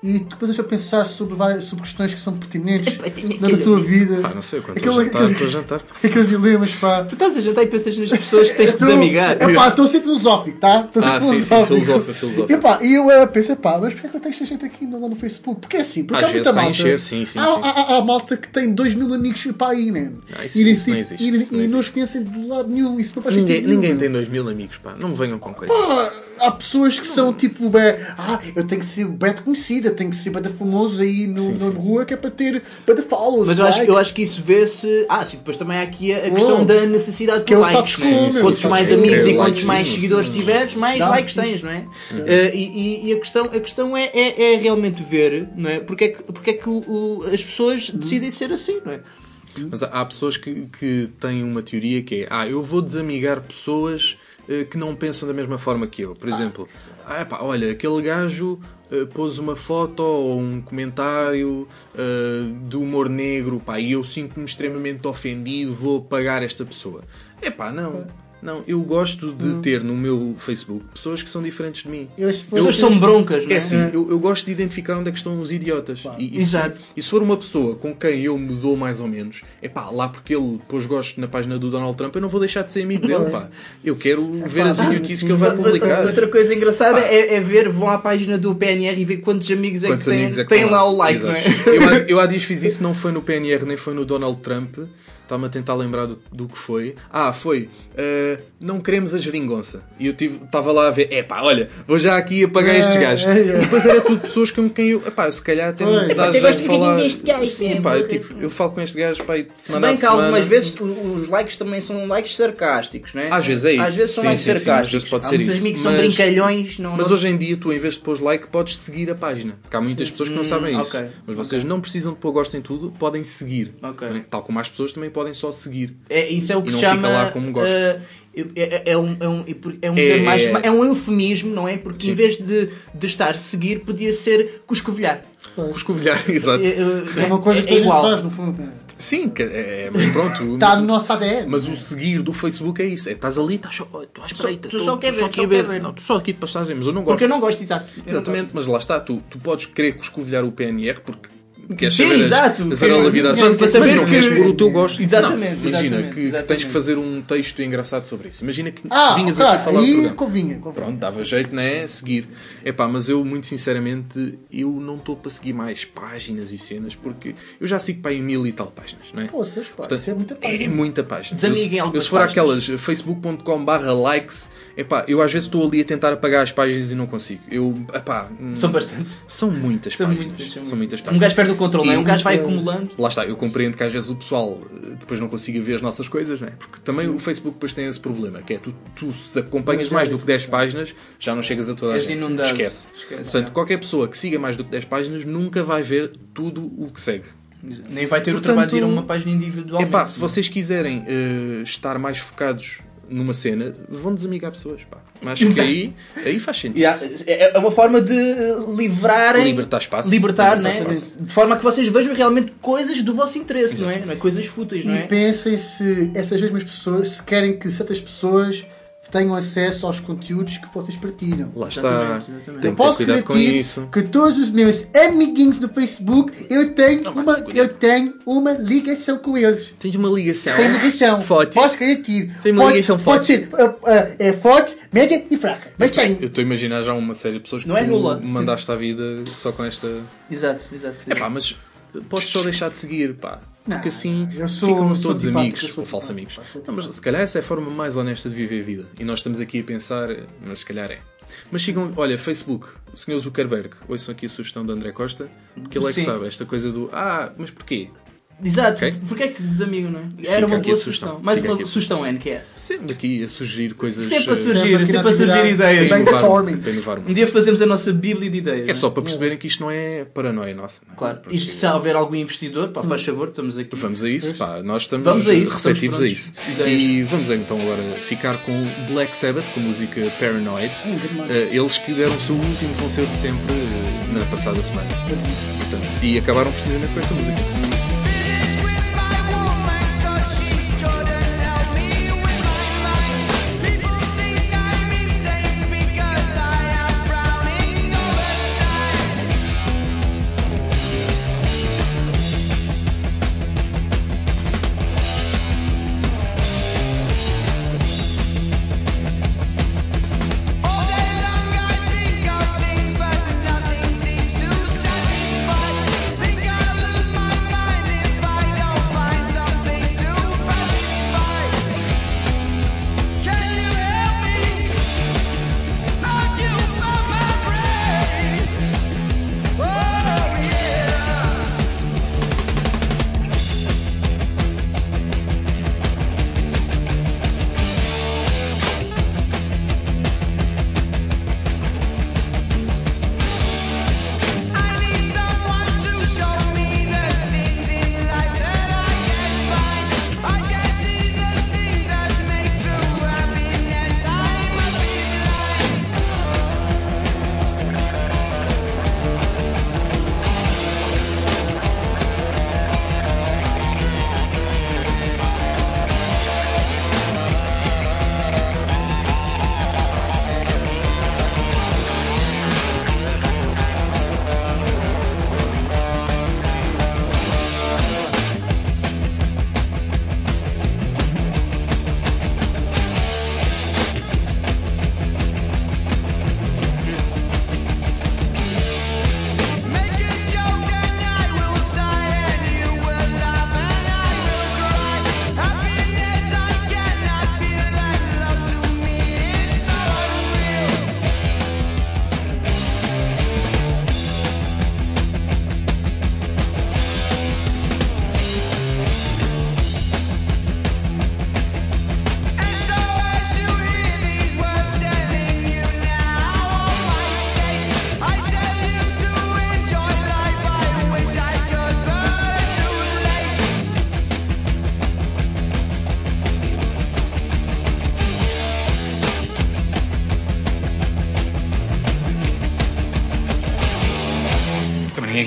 E tu começas a pensar sobre, várias, sobre questões que são pertinentes na aquele tua vida, Pá, não sei, quando estou a jantar, aquele- a jantar. aqueles dilemas, pá. Tu estás a jantar e pensas nas pessoas que tens de Estou- desamigar. É pá, estou a ser filosófico, tá? Estou a ser Ah, sim, sim, filosófico. filosófico, filosófico. E, pá, eu uh, pensei, pá, mas porquê é que eu tenho esta gente aqui lá no Facebook? Porque é assim, porque Às há muita malta. encher, sim, sim, há, sim. há- há- há malta que tem 2 mil amigos para aí, man. Ah, isso- e, isso não existe, e- não os conhecem de lado nenhum. Isso não faz Ninguém, sentido ninguém tem dois mil amigos, pá. Não me venham com coisas. Pá, há pessoas que são tipo, bem, ah, eu tenho que ser bem conhecido, eu tenho que ser bem famoso aí no, Sim, na sim. rua que é para ter bem follows. Mas eu acho, like. eu acho que isso vê-se. Ah, sim, depois também há aqui a, a questão Oh. da necessidade o likes. é? meu, Quantos mais amigos e quantos mais sim, seguidores sim. tiveres, mais Dá. likes tens, não é? Eh, e, e- e a questão, a questão é, é, é realmente ver, não é? Porque é que, porque é que o- o- as pessoas decidem ser assim, não é? Mas há, pessoas que, que têm uma teoria que é: ah, eu vou desamigar pessoas que não pensam da mesma forma que eu. Por exemplo, ah, epá, olha, aquele gajo eh, pôs uma foto ou um comentário eh, de humor negro pá, e eu sinto-me extremamente ofendido, vou apagar esta pessoa. É pá, não. Não, eu gosto de ter no meu Facebook pessoas que são diferentes de mim. Eu, se As fosse- pessoas são broncas, não É é? assim, eu, eu gosto de identificar onde é que estão os idiotas. E, e, Exato. Se, e se for uma pessoa com quem eu me dou mais ou menos, é pá, lá porque ele pôs gosto na página do Donald Trump, eu não vou deixar de ser amigo dele, pá. Eu quero ver as idiotices que ele vai publicar. Outra coisa engraçada é, é ver, vão à página do PNR e ver quantos amigos é Quantos que têm, amigos é que têm lá o like, Exato. não é? Eu, eu há dias fiz isso, não foi no PNR nem foi no Donald Trump. Está-me a tentar lembrar do, do que foi. Ah, foi. eh, não queremos a geringonça. E eu estava lá a ver. Epá, olha, vou já aqui apagar estes É, gajos. é, é. E depois era tudo pessoas com quem eu. Epá, se calhar até me dá Eu jeito gosto de falar. deste gajo, Sim, sim, pá, porque- tipo, eu falo com este gajo pá, de Se semana bem a que algumas semana. vezes o- os likes também são likes sarcásticos, não é? Às vezes é isso. Às vezes são Sim, likes sim, sim, às sarcásticos. vezes pode ser isso. amigos que são Mas- brincalhões. Não, Mas não hoje em dia, tu em vez de pôr like, podes seguir a página. Porque há muitas pessoas que não Hum, sabem isso. ok, Mas vocês não precisam de pôr gosto em tudo, podem seguir. Ok. Né? Tal como as pessoas também podem só seguir. É, isso é o que E não chama. fica lá como gosto. eh, é, é- é um, é, um, é, um É- mais, é- é um eufemismo, não é? Porque Sim. em vez de, de estar seguir, podia ser cuscovilhar. Cuscovilhar, exato. É, É uma coisa que a é gente igual. faz, no fundo. Sim, é, mas pronto. Está no nosso ADN. Mas o seguir do Facebook é isso. É, estás ali, estás só, tu à espreita. tu só quer ver, aqui só ver. quer ver. Não, tu só aqui de passagem, mas eu não gosto. Porque eu não gosto, exato. Exatamente, mas lá está. Tu, tu podes querer cuscovilhar o PNR porque queres Sim, saber exato. as, as aralhavidades. Para saber mas não que- queres por o teu gosto. Exatamente, Não, imagina exatamente, que, que tens exatamente. que fazer um texto engraçado sobre isso. Imagina que Ah, vinhas ok, aqui falar aí convinha, convinha. Pronto, dava jeito, né? Seguir. Epá, mas eu, muito sinceramente, eu não estou para seguir mais páginas e cenas porque eu já sigo para aí mil e tal páginas, não é? Poças, pá, Portanto, é muita É página. muita página. Desamiguem eu, eu se for páginas. aquelas facebook.com barra likes, epá, eu às vezes estou ali a tentar apagar as páginas e não consigo. Eu, epá, hum, São bastantes. são muitas São páginas. muitas, são muitas Um páginas. gajo perde o controle, não é? E Um gajo vai acumulando. Lá está, eu compreendo que às vezes o pessoal eh, depois não consiga ver as nossas coisas, não é? Porque também o Facebook depois tem esse problema, que é tu, tu se acompanhas mais do que 10 páginas, já não chegas a toda a gente. inundado. Esquece. Esquece, Portanto, já. qualquer pessoa que siga mais do que 10 páginas nunca vai ver tudo o que segue. Nem vai ter o Portanto, trabalho de ir a uma página individual. Epá, se vocês quiserem eh, estar mais focados numa cena, vão desamigar pessoas, pá. Mas acho que aí, aí faz sentido. Yeah, É é uma forma de eh, livrarem. Libertar espaço. Libertar, Libertar né? espaço. De forma que vocês vejam realmente coisas do vosso interesse, não é? Não é coisas fúteis, não E é? pensem se essas mesmas pessoas, se querem que certas pessoas tenham acesso aos conteúdos que vocês partilham. Lá está. Eu que posso garantir que todos os meus amiguinhos no Facebook, eu tenho, uma, eu tenho uma ligação com eles. Tens uma ligação. Tenho ligação. Forte. Posso garantir. Tem uma Pode- ligação Pode forte. ser uh, uh, é forte, média e fraca. Mas tenho. Eu estou a imaginar já uma série de pessoas que Não é tu nula. mandaste à vida só com esta. Exato, exato. É pá, mas podes só deixar de seguir, pá. Porque assim eu sou- ficam todos amigos, ou falsos amigos. Não, mas se calhar essa é a forma mais honesta de viver a vida. E nós estamos aqui a pensar, mas se calhar é. Mas sigam, olha, Facebook, o Sr. Zuckerberg, ouçam aqui a sugestão de André Costa, porque ele é que Sim. sabe esta coisa do ah, mas porquê? Exato. Ok. Porquê é que desamigam, não é? Fica Era uma aqui boa a sugestão. sugestão. Mais Fica uma aqui a sugestão NQS. Sempre aqui a sugerir coisas. Sempre a eh, surgir, Sempre sempre a ideias. Brainstorming. Um dia fazemos a nossa bíblia de ideias. É só para perceberem que isto não é paranoia nossa. não é? Claro. Porque- E se houver algum investidor, pá, faz favor, estamos aqui. Vamos a isso, pá. Nós estamos Vamos a isso, receptivos a estamos isso. prontos. Ideias. E vamos então agora ficar com Black Sabbath, com a música Paranoid. Eh, eles que deram o seu último concerto sempre eh, na passada semana. Portanto, e acabaram precisamente com esta música.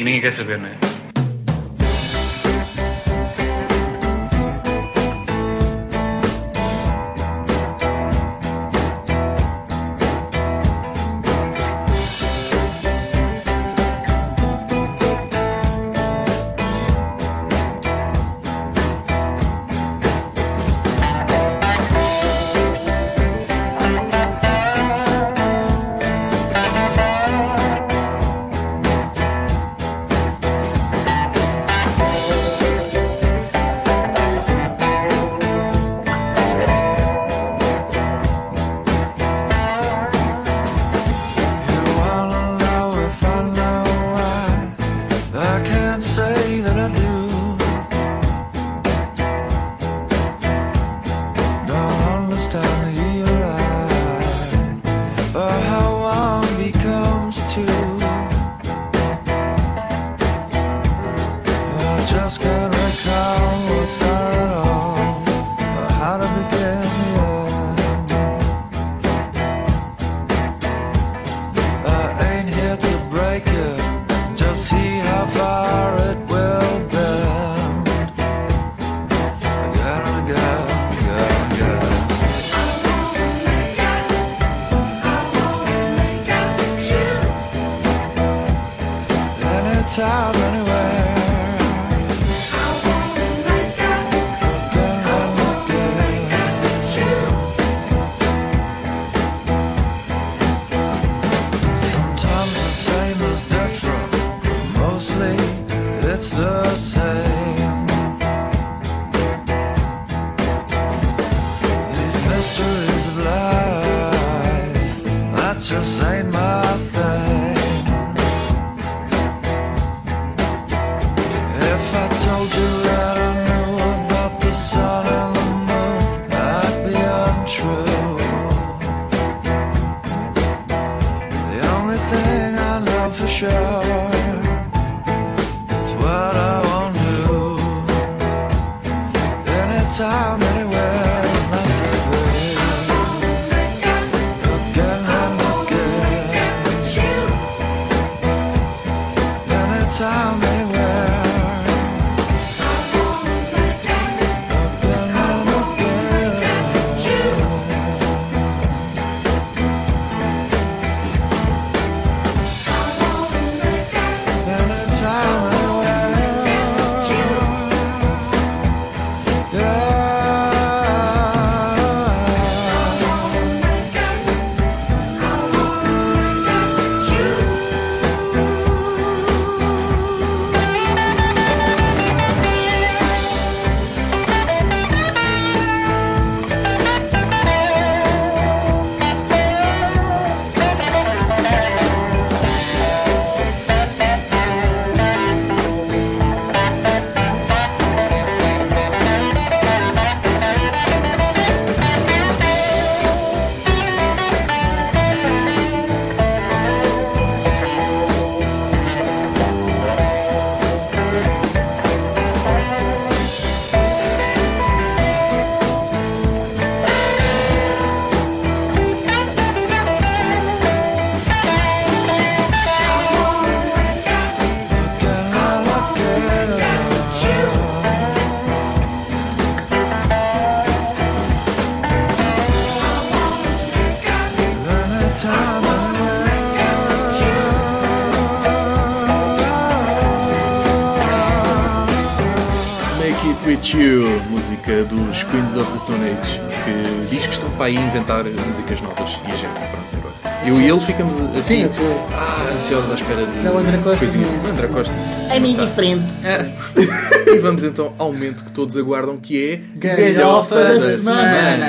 E ninguém quer the Stone Age, que diz que estão para aí inventar músicas novas e a gente, pronto, agora. Eu e ele ficamos aqui Sim, eu estou. ah, ansiosos à espera de. É o André Costa, coisinha. não é? André Costa. É meio diferente. É. e vamos então ao momento que todos aguardam, que é Galhofa da semana.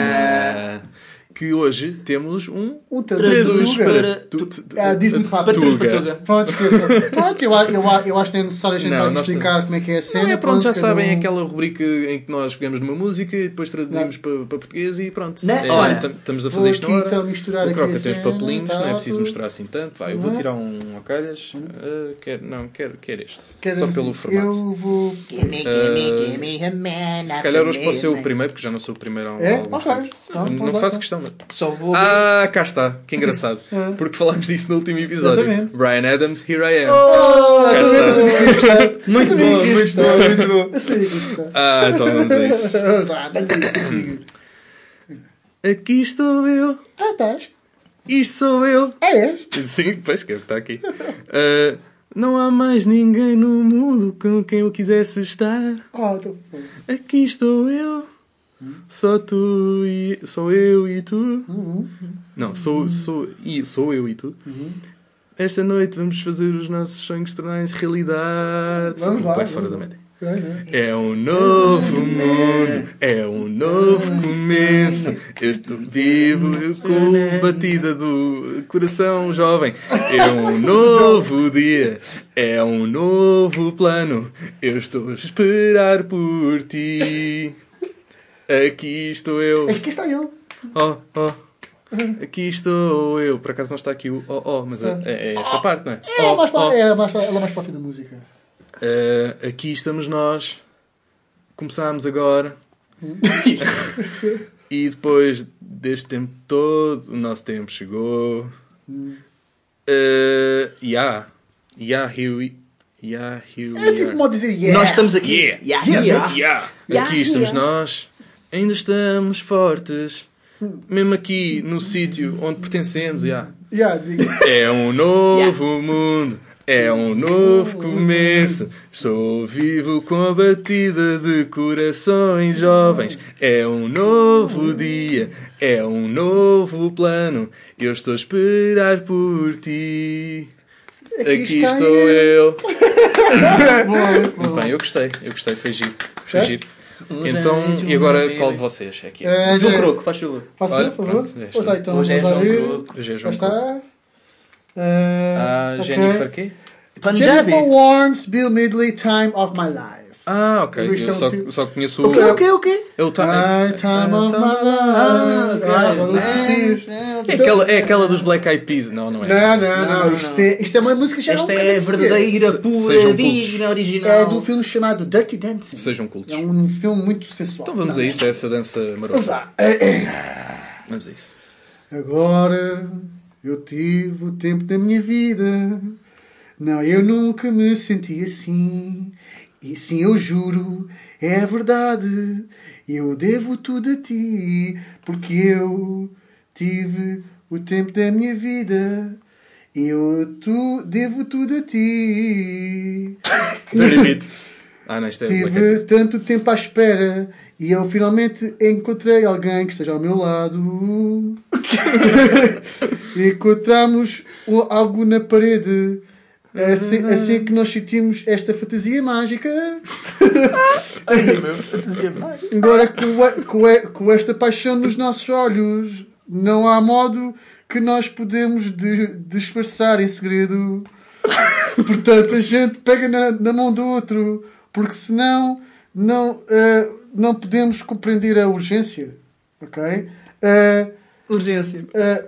Que hoje temos um O traduz Tuga. para. tu- tu- Ah, diz muito rápido. Patrício Tuga. Patuga. Pronto. Pronto, eu, eu, eu acho que não é necessário a gente Não, explicar como é que é a cena. Não, é pronto, já sabem um- aquela rubrica em que nós pegamos numa música e depois traduzimos para, para português e pronto. Na É, tam- Estamos a fazer isto aqui, na hora. então, misturar o aqui Croca tem os papelinhos, não é tá, preciso tudo. mostrar assim tanto. Vai, eu vou Uhum. tirar um ao calhas. Ah, quer, não, quero, quero este. Quer Só pelo formato. Eu vou. Man. Se calhar hoje posso ser o primeiro, porque já não sou o primeiro há um É? Ok. Não, não faço questão, Só vou. Ah, cá está. Que engraçado. Porque falámos disso no último episódio. Exatamente. Brian Adams, Here I Am. Oh, Cá está. Muito bom, muito bom, muito bom. Ah, então vamos a isso. Aqui estou eu. Ah, estás? Isto sou eu. Ah, és? Sim, pois que é está aqui. Ah, não há mais ninguém no mundo com quem eu quisesse estar. Fofo. Aqui estou eu. Só tu e. Sou eu e tu. Não, sou, sou, e, sou eu e tu. Esta noite vamos fazer os nossos sonhos tornarem-se realidade. Vamos lá, Vai fora da média. É, um novo mundo, é um novo começo. Eu estou vivo com a batida do coração jovem. É um novo dia, é um novo plano. Eu estou a esperar por ti. Aqui estou eu. Aqui está ele. Oh, oh. Aqui estou eu. Por acaso não está aqui o oh, oh, mas é, é esta parte, não é? É Oh, mais para, oh. é mais para, ela é mais para o fim da música. Uh, aqui estamos nós. Começámos agora. e depois deste tempo todo, o nosso tempo chegou. Uh, yeah. Yeah, here we, yeah, here we É tipo modo de dizer yeah. Nós estamos aqui. Yeah. Yeah, Yeah, yeah. Yeah. Yeah, Aqui estamos yeah. nós. Ainda estamos fortes. Mesmo aqui no sítio onde pertencemos. Yeah. Yeah. É um novo mundo, é um novo começo. Estou vivo com a batida de corações jovens. É um novo dia, é um novo plano. Eu estou a esperar por ti. Aqui, está estou eu. Boa, Muito boa. bem, eu gostei, eu gostei, foi giro. Foi É? giro. Então, e agora qual de vocês é que é? Eh, João Croco, faz favor. Faço, Olha, por favor. é Pois é, então Hoje é vamos lá João ver. Croco. Hoje é João está. Eh, Ah. Jennifer quê? Punjabi. Jennifer Warnes, Bill Medley, Time of My Life. Ah, ok. Isto é Eu só, tipo- só conheço o. O quê, o quê, o quê? É o My time of my life. Ah, Ah, não. É aquela, é aquela dos Black Eyed Peas. Não, não é. Não, não, não. não, Isto, não. É, isto é uma música já Esta um é bocadinho verdadeira, Se- pura, sejam cultos. digna, original. É do filme chamado Dirty Dancing. Sejam cultos. É um filme muito sensual. Então vamos a isso, a essa dança Vamos marota. lá. É, é. Vamos a isso. Agora eu tive o tempo da minha vida. Não, eu nunca me senti assim. E sim, eu juro, é verdade. Eu devo tudo a ti, porque eu tive o tempo da minha vida. Eu tu, devo tudo a ti. Dirty Beat. Ah, não, isto é Tive tanto tempo à espera e eu finalmente encontrei alguém que esteja ao meu lado. Encontramos algo na parede. Assim, assim que nós sentimos esta fantasia mágica. Agora com, a- com, esta paixão nos nossos olhos, não há modo que nós podemos de- disfarçar em segredo. Portanto, a gente pega na, na mão do outro, porque senão não, eh, não podemos compreender a urgência. Ok? Eh, Urgência. eh,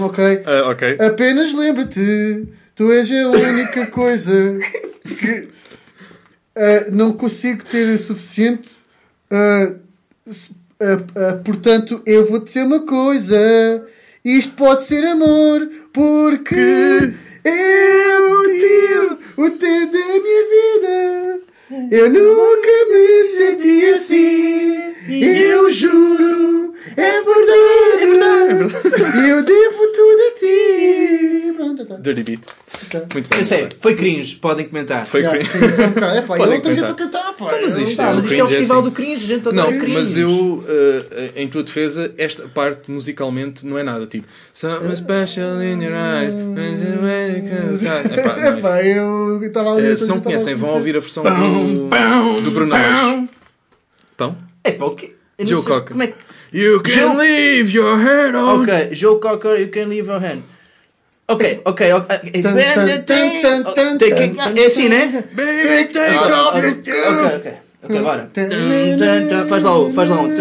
ok? Ok. Apenas lembra-te, tu és a única coisa que eh, não consigo ter suficiente. eh, se- eh, eh, portanto, eu vou dizer uma coisa: isto pode ser amor, porque eu tive o tempo da minha vida. Eu nunca me senti assim. Eu juro, é verdade. Eu devo tudo a ti. Pronto, já está. Dirty Beat. Está. Muito bem. É sério, foi cringe, podem comentar. Foi Já, cringe. sim, foi um bocado. É pá, Podem eu tenho comentar. para cantar, pá. Então, mas Eu- isto Pá, é mas o isto é o é festival assim. do cringe, a gente adora Não, cringe. mas eu, eh, em tua defesa, esta parte musicalmente não é nada. Tipo, something special in your eyes. Epá, não é É pá, eu estava ali. Eu Se não conhecem, a vão ouvir a versão do, do Bruno. Pão? É pá, o quê? Eu não Joe Cocker. Como é que... You can Joe- leave your head on. Ok, Joe Cocker, you can leave your hand. Ok, ok, ok. É assim, né? Baby, take Ah, off your Ok, ok, ok. Tum. Faz lá o, faz lá um.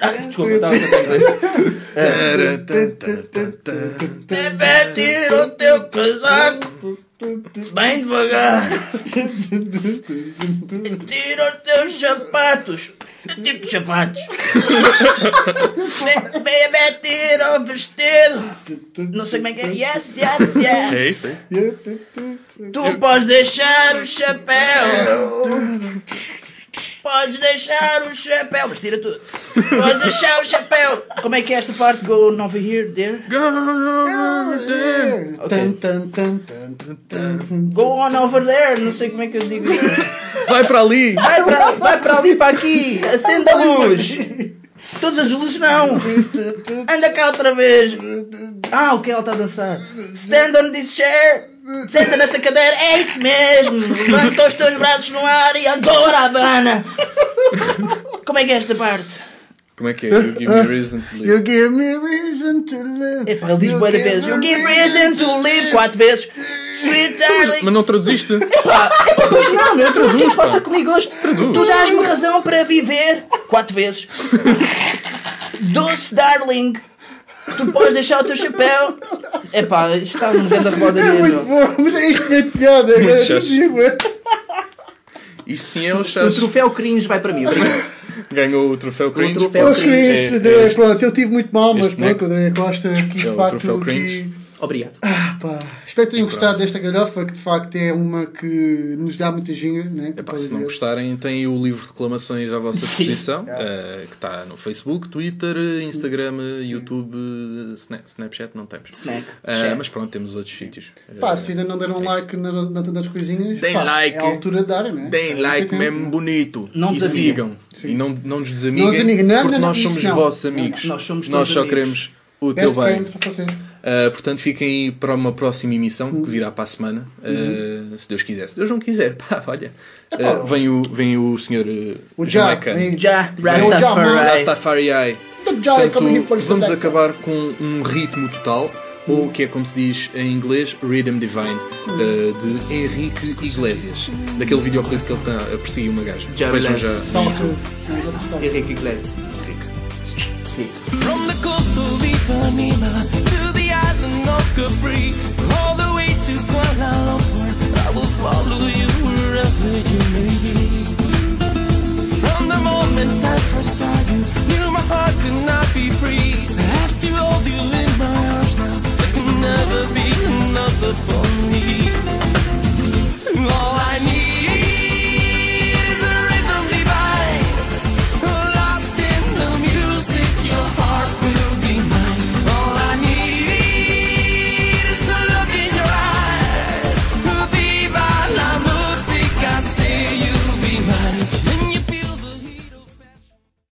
Ah, Desculpa, estava a cantar inglês. Tira o teu casaco. Bem devagar. Tira os teus sapatos. Que tipo de sapatos? Bebê, tira o vestido. Não sei como é que é. Yes, yes, yes. É isso, é isso. Tu podes deixar o chapéu. Podes deixar o chapéu. Mas tira tudo. Podes deixar o chapéu. Como é que é esta parte? Go on over here, there. Tan, tan, tan, tan, tan, tan. Go on over there. Não sei como é que eu digo isso. Vai para ali! Vai para, vai para ali, para aqui. Acenda a luz. Todas as luzes não. Anda cá outra vez. Ah, o que ela está a dançar? Stand on this chair. Senta nessa cadeira. É isso mesmo. Levanta os teus braços no ar e agora Habana. Como é que é esta parte? Como é que é? You give me a reason to live. You give me reason to live. Epá, ele diz You boa vezes. me You give reason to live quatro vezes. Sweet darling. Mas não traduziste? Epá, epá, pois não, eu traduz. O que é que passa comigo hoje? Tu dás-me razão para viver quatro vezes. Doce darling. Tu podes deixar o teu chapéu. Epá, isto está um grande rodaria. Muito meu. bom, mas é isto que é de piada. Muito é chato. possível. Isto sim é o O chás. troféu cringe vai para mim. obrigado. Ganhou o troféu cringe. troféu Oh, cringe. É- é este- pronto, eu tive muito mal, mas pronto, boneco. André Costa, aqui É de o facto. Obrigado. Ah, pá, espero que tenham E gostado pronto. desta galhofa, que de facto é uma que nos dá muita ginga. Né? Epá, se não gostarem, tem o livro de reclamações à vossa Sim. disposição, eh, que está no Facebook, Twitter, Instagram, YouTube, Snap, Snapchat, não temos. Snack. Chat. mas pronto, temos outros sítios. Pá, se ainda não deram um é like na, na tantas coisinhas, Deem pá, like. é a altura de darem, né? Deem É, like é mesmo tempo. bonito. Não e sigam. Sim. E não, não nos desamiguem. Não porque não, não, nós somos não. vossos Não, amigos. nós somos Nós só amigos. queremos o Best teu bem. Uh, portanto, fiquem aí para uma próxima emissão Uhum. que virá para a semana, uh, se Deus quiser. Se Deus não quiser, pá, olha, uh, vem, o, vem o senhor uh, O Já, mano. Rastafari. Portanto, vamos acabar com um ritmo total, ou que é como se diz em inglês, Rhythm Divine, uh, de Henrique Iglesias. Daquele videoclipe que ele está a perseguir uma gaja. Já Vejam já. Henrique Iglesias. From the island of Capri, all the way to Kuala Lumpur. I will follow you wherever you may be. From the moment I first saw you, knew my heart could not be free. I have to hold you in my arms now. There can never be another for me.